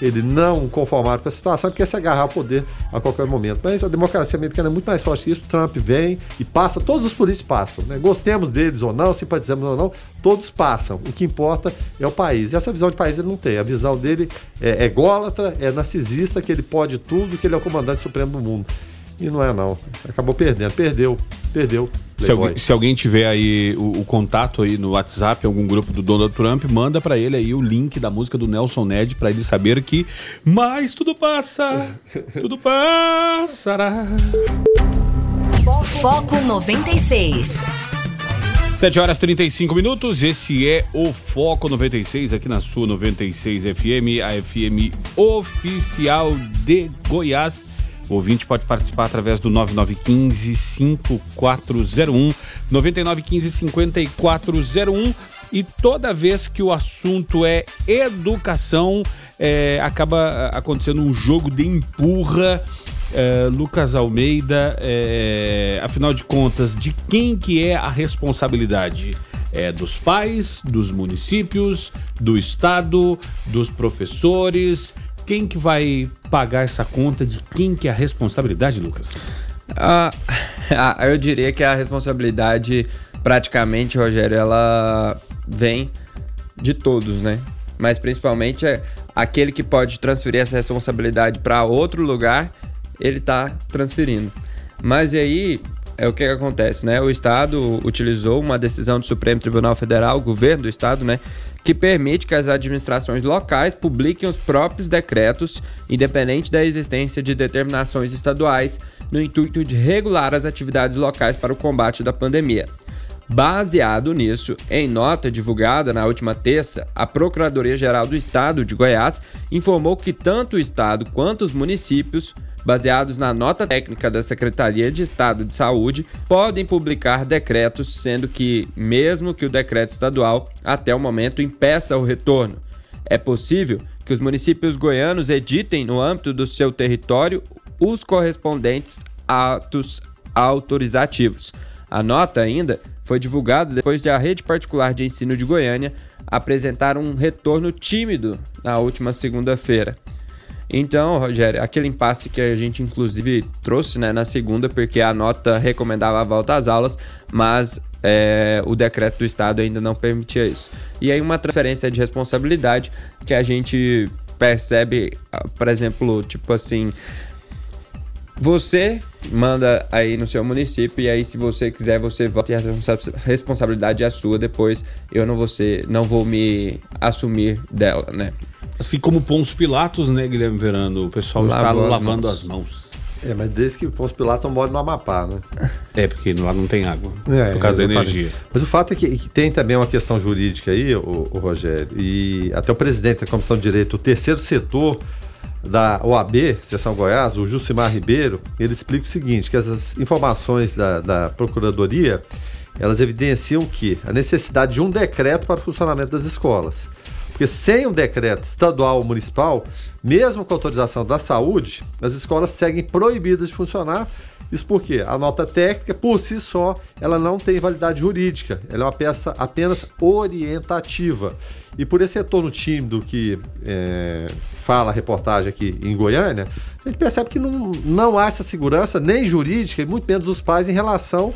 D: ele não conformado com a situação, ele quer se agarrar ao poder a qualquer momento. Mas a democracia americana é muito mais forte que isso. Trump vem e passa, todos os políticos passam. Né? Gostemos deles ou não, simpatizamos ou não, todos passam. O que importa é o país. E essa visão de país ele não tem. A visão dele é ególatra, é narcisista, que ele pode tudo, que ele é o comandante supremo do mundo. E não é não. Acabou perdendo. Perdeu. Perdeu.
C: Se alguém, se alguém, tiver aí o, o, contato aí no WhatsApp, algum grupo do Donald Trump, manda para ele aí o link da música do Nelson Ned para ele saber que mas tudo passa, tudo passará.
A: Foco 96.
C: 7 horas 35 minutos, esse é o Foco 96 aqui na sua 96 FM, a FM oficial de Goiás. O ouvinte pode participar através do 9915-5401, 9915-5401. E toda vez que o assunto é educação, é, acaba acontecendo um jogo de empurra. É, Lucas Almeida, é, afinal de contas, de quem que é a responsabilidade? É dos pais, dos municípios, do estado, dos professores, quem que vai pagar essa conta? De quem que é a responsabilidade, Lucas?
G: Ah, ah, eu diria que a responsabilidade, praticamente, Rogério, ela vem de todos, né? Mas principalmente é aquele que pode transferir essa responsabilidade para outro lugar, ele está transferindo. Mas aí é o que, que acontece, né? O Estado utilizou uma decisão do Supremo Tribunal Federal, o governo do Estado, né? Que permite que as administrações locais publiquem os próprios decretos, independente da existência de determinações estaduais, no intuito de regular as atividades locais para o combate da pandemia. Baseado nisso, em nota divulgada na última terça, a Procuradoria-Geral do Estado de Goiás informou que tanto o Estado quanto os municípios baseados na nota técnica da Secretaria de Estado de Saúde, podem publicar decretos, sendo que, mesmo que o decreto estadual até o momento impeça o retorno, é possível que os municípios goianos editem no âmbito do seu território os correspondentes atos autorizativos. A nota ainda foi divulgada depois de a rede particular de ensino de Goiânia apresentar um retorno tímido na última segunda-feira. Então, Rogério, aquele impasse que a gente inclusive trouxe né, na segunda, porque a nota recomendava a volta às aulas, mas é, o decreto do Estado ainda não permitia isso. E aí uma transferência de responsabilidade que a gente percebe, ah, por exemplo, tipo assim, você manda aí no seu município e aí se você quiser você volta e a responsabilidade é sua depois eu não vou ser, não vou me assumir dela, né?
C: Assim como Pons Pilatos, né, Guilherme Verano? O pessoal está
G: Lavou as
C: lavando
G: mãos.
C: as mãos.
D: É, mas desde que o Pôncio Pilatos mora no Amapá, né?
C: É, porque lá não tem água.
D: É,
C: por causa da
D: exatamente.
C: energia.
D: Mas o fato é que, que tem também uma questão jurídica aí, o, Rogério, e até o presidente da Comissão de Direito, o terceiro setor da OAB, Seção Goiás, o Jucimar Ribeiro, ele explica o seguinte, que essas informações da, da Procuradoria, elas evidenciam que a necessidade de um decreto para o funcionamento das escolas. Porque sem um decreto estadual ou municipal, mesmo com autorização da saúde, as escolas seguem proibidas de funcionar. Isso porque a nota técnica, por si só, ela não tem validade jurídica. Ela é uma peça apenas orientativa. E por esse retorno tímido que é, fala a reportagem aqui em Goiânia, a gente percebe que não, não há essa segurança, nem jurídica, e muito menos dos pais, em relação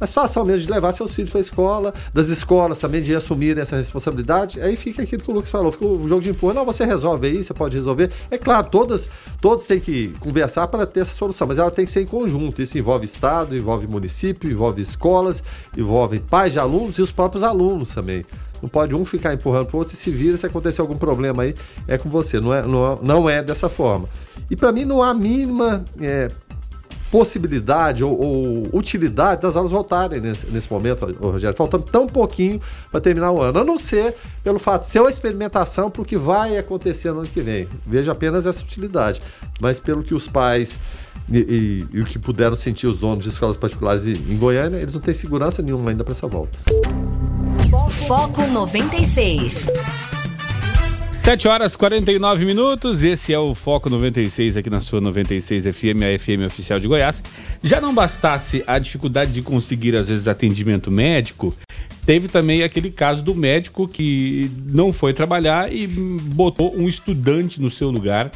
D: a situação mesmo de levar seus filhos para a escola, das escolas também de assumirem essa responsabilidade. Aí fica aquilo que o Lucas falou, fica o jogo de empurra. Não, você resolve aí, você pode resolver. É claro, todas, todos têm que conversar para ter essa solução, mas ela tem que ser em conjunto. Isso envolve Estado, envolve município, envolve escolas, envolve pais de alunos e os próprios alunos também. Não pode um ficar empurrando para o outro e se vira, se acontecer algum problema aí, é com você. Não é, não não é dessa forma. E para mim não há mínima é, possibilidade ou, ou utilidade das aulas voltarem nesse, nesse momento, Rogério, faltando tão pouquinho para terminar o ano, a não ser pelo fato de ser uma experimentação para o que vai acontecer no ano que vem. Vejo apenas essa utilidade, mas pelo que os pais e, e- e o que puderam sentir os donos de escolas particulares em Goiânia, eles não têm segurança nenhuma ainda para essa volta.
A: Foco 96.
C: 7 horas e 49 minutos, esse é o Foco 96 aqui na sua 96 FM, a FM oficial de Goiás. Já não bastasse a dificuldade de conseguir, às vezes, atendimento médico, teve também aquele caso do médico que não foi trabalhar e botou um estudante no seu lugar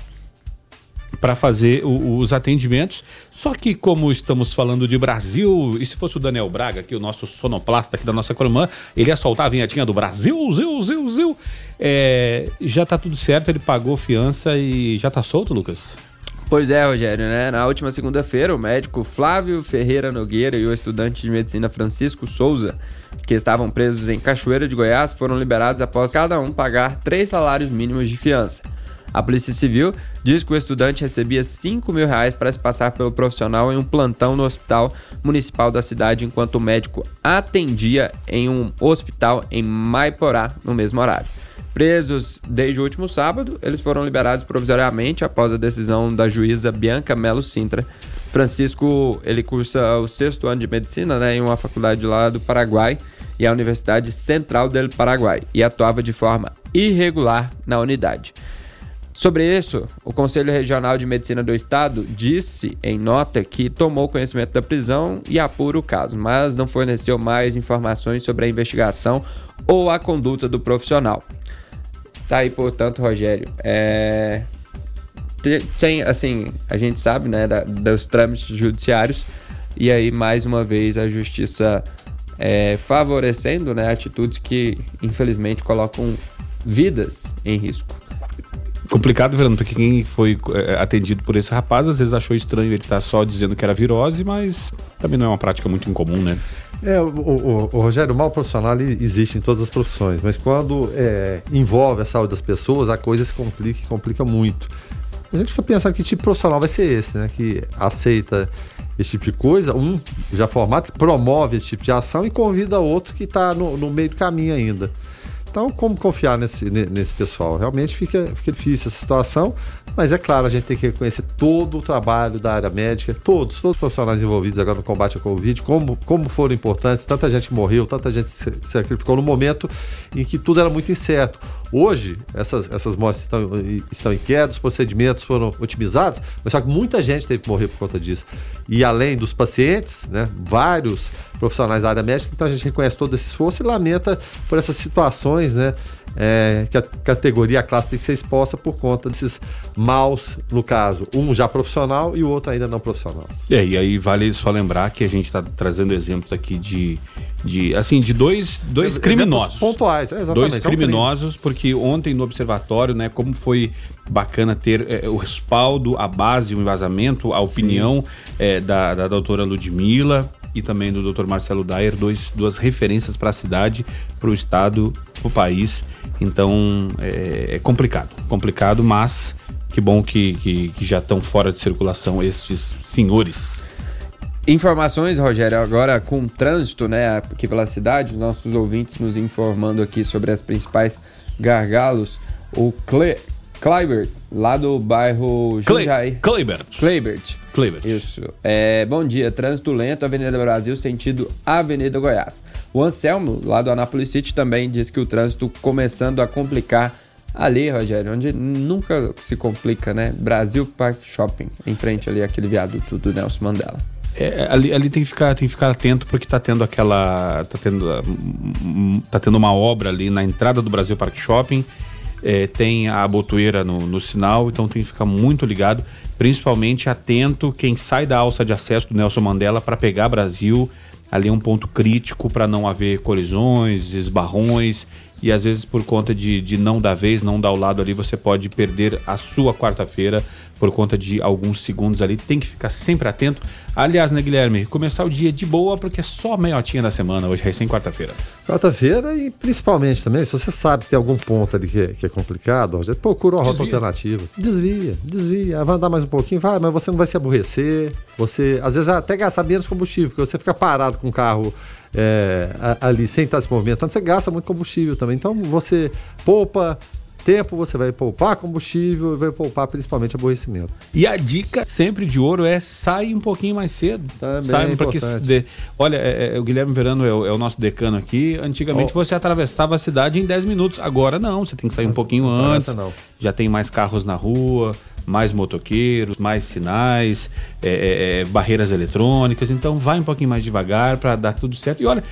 C: para fazer o- os atendimentos. Só que como estamos falando de Brasil, e se fosse o Daniel Braga, que é o nosso sonoplasta aqui da nossa cromã, ele ia soltar a vinhetinha do Brasil, zil, zil, zil. É, já tá tudo certo, ele pagou fiança e já tá solto, Lucas?
G: Pois é, Rogério, né? Na última segunda-feira, o médico Flávio Ferreira Nogueira e o estudante de medicina Francisco Souza, que estavam presos em Cachoeira de Goiás, foram liberados após cada um pagar três salários mínimos de fiança. A Polícia Civil diz que o estudante recebia 5 mil reais para se passar pelo profissional em um plantão no hospital municipal da cidade, enquanto o médico atendia em um hospital em Maiporá no mesmo horário. Presos desde o último sábado, eles foram liberados provisoriamente após a decisão da juíza Bianca Melo Sintra. Francisco, ele cursa o sexto ano de medicina né, em uma faculdade lá do Paraguai e a Universidade Central do Paraguai e atuava de forma irregular na unidade. Sobre isso, o Conselho Regional de Medicina do Estado disse em nota que tomou conhecimento da prisão e apura o caso, mas não forneceu mais informações sobre a investigação ou a conduta do profissional. Tá aí, portanto, Rogério. É... te- Tem, assim, a gente sabe, né, da- dos trâmites judiciários, e aí, mais uma vez, a justiça é, favorecendo né, atitudes que, infelizmente, colocam vidas em risco.
C: Complicado, Verano, porque quem foi é, atendido por esse rapaz às vezes achou estranho ele estar só dizendo que era virose, mas também não é uma prática muito incomum, né?
D: É, o, o- o Rogério, o mal profissional existe em todas as profissões, mas quando é, envolve a saúde das pessoas, a coisa se complica e complica muito. A gente fica pensando que tipo de profissional vai ser esse, né? Que aceita esse tipo de coisa, um já formado, que promove esse tipo de ação e convida outro que está no, no meio do caminho ainda. Então, como confiar nesse, ne- nesse pessoal? Realmente fica, fica difícil essa situação, mas é claro, a gente tem que reconhecer todo o trabalho da área médica, todos, todos os profissionais envolvidos agora no combate ao Covid, como, como foram importantes, tanta gente morreu, tanta gente se sacrificou no momento em que tudo era muito incerto. Hoje, essas, essas mortes estão, estão em queda, os procedimentos foram otimizados, mas só que muita gente teve que morrer por conta disso. E além dos pacientes, né, vários profissionais da área médica, então a gente reconhece todo esse esforço e lamenta por essas situações, né, é, que a categoria, a classe tem que ser exposta por conta desses maus, no caso, um já profissional e o outro ainda não profissional.
C: É, e aí vale só lembrar que a gente está trazendo exemplos aqui de, de assim, de dois, dois criminosos.
D: pontuais, é, exatamente.
C: Dois criminosos, porque ontem no observatório, né, como foi bacana ter é, o respaldo, a base, o embasamento, a opinião é, da, da doutora Ludmilla e também do Dr. Marcelo Dyer, dois, duas referências para a cidade, para o estado, para o país. Então é, é, complicado, complicado, mas que bom que, que, que já estão fora de circulação estes senhores.
G: Informações, Rogério, agora com trânsito, né, aqui pela cidade, os nossos ouvintes nos informando aqui sobre as principais gargalos. O Cle Kleibert, lá do bairro Jundiaí.
C: Kleibert.
G: Kleibert.
C: Kleibert.
G: Isso. É, bom dia, trânsito lento, Avenida Brasil, sentido Avenida Goiás. O Anselmo, lá do Anápolis City, também diz que o trânsito começando a complicar ali, Rogério, onde nunca se complica, né? Brasil Park Shopping, em frente ali aquele viaduto do Nelson Mandela.
C: É, ali, ali tem que ficar tem que ficar atento porque tá tendo aquela tá tendo hum, tá tendo uma obra ali na entrada do Brasil Park Shopping é, tem a botoeira no, no, sinal, então tem que ficar muito ligado, principalmente atento quem sai da alça de acesso do Nelson Mandela para pegar Brasil. Ali é um ponto crítico para não haver colisões, esbarrões e às vezes por conta de, de não dar vez, não dar o lado ali, você pode perder a sua quarta-feira por conta de alguns segundos ali. Tem que ficar sempre atento. Aliás, né, Guilherme? Começar o dia de boa, porque é só meiotinha da semana, hoje, recém quarta-feira.
D: Quarta-feira e principalmente também, se você sabe que tem algum ponto ali que é, que é complicado, procura uma rota
C: Desvia.
D: alternativa. Desvia, desvia. Vai andar mais um pouquinho, vai, mas você não vai se aborrecer. Você, às vezes, vai até gastar menos combustível, porque você fica parado com o carro é, ali sem estar se movimentando, você gasta muito combustível também. Então você poupa tempo, você vai poupar combustível e vai poupar principalmente aborrecimento.
C: E a dica sempre de ouro é sai um pouquinho mais cedo.
D: Também
C: sai
D: é importante.
C: se de- olha, é- é- o Guilherme Verano é o, é o nosso decano aqui. Antigamente
D: Oh.
C: você atravessava a cidade em 10 minutos. Agora não, você tem que sair um pouquinho antes. Já tem mais carros na rua, mais motoqueiros, mais sinais, é, é, é, barreiras eletrônicas. Então vai um pouquinho mais devagar para dar tudo certo. E olha,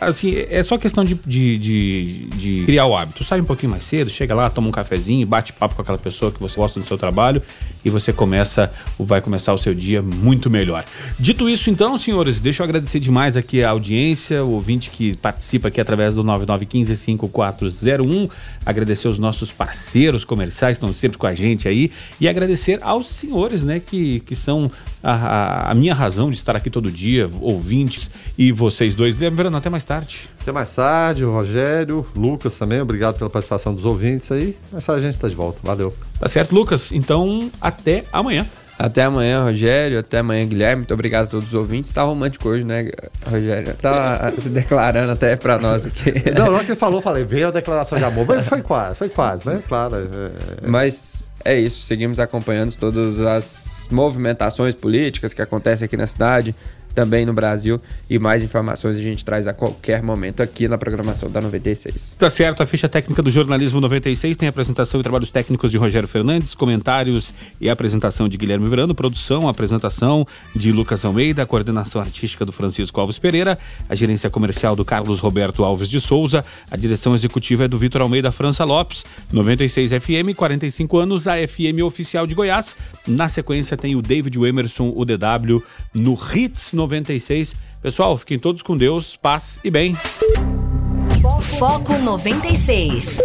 C: assim, é só questão de, de, de- de criar o hábito. Sai um pouquinho mais cedo, chega lá, toma um cafezinho, bate papo com aquela pessoa que você gosta do seu trabalho e você começa, vai começar o seu dia muito melhor. Dito isso, então, senhores, deixa eu agradecer demais aqui a audiência, o ouvinte que participa aqui através do 99155401, agradecer os nossos parceiros comerciais estão sempre com a gente aí e agradecer aos senhores, né, que, que são a, a- a minha razão de estar aqui todo dia, ouvintes e vocês dois. Verano, até mais tarde.
D: Até mais tarde, Rogério, Lucas também, obrigado pela participação dos ouvintes aí. Essa a gente tá de volta. Valeu.
C: Tá certo, Lucas? Então, até amanhã.
G: Até amanhã, Rogério. Até amanhã, Guilherme. Muito obrigado a todos os ouvintes. Tá romântico hoje, né, Rogério? Tá se declarando até pra nós aqui.
D: Não, na hora que ele falou, eu falei, veio a declaração de amor, mas foi quase, foi quase, né? Claro. é-
G: Mas é isso, seguimos acompanhando todas as movimentações políticas que acontecem aqui na cidade, também no Brasil, e mais informações a gente traz a qualquer momento aqui na programação da 96.
C: Tá certo, a ficha técnica do Jornalismo 96 tem apresentação e trabalhos técnicos de Rogério Fernandes, comentários e apresentação de Guilherme Verano, produção, apresentação de Lucas Almeida, coordenação artística do Francisco Alves Pereira, a gerência comercial do Carlos Roberto Alves de Souza, a direção executiva é do Vitor Almeida França Lopes, 96 FM, 45 anos, a FM oficial de Goiás. Na sequência tem o David Emerson, o DW, no Hits 96. Pessoal, fiquem todos com Deus, paz e bem.
A: Foco 96.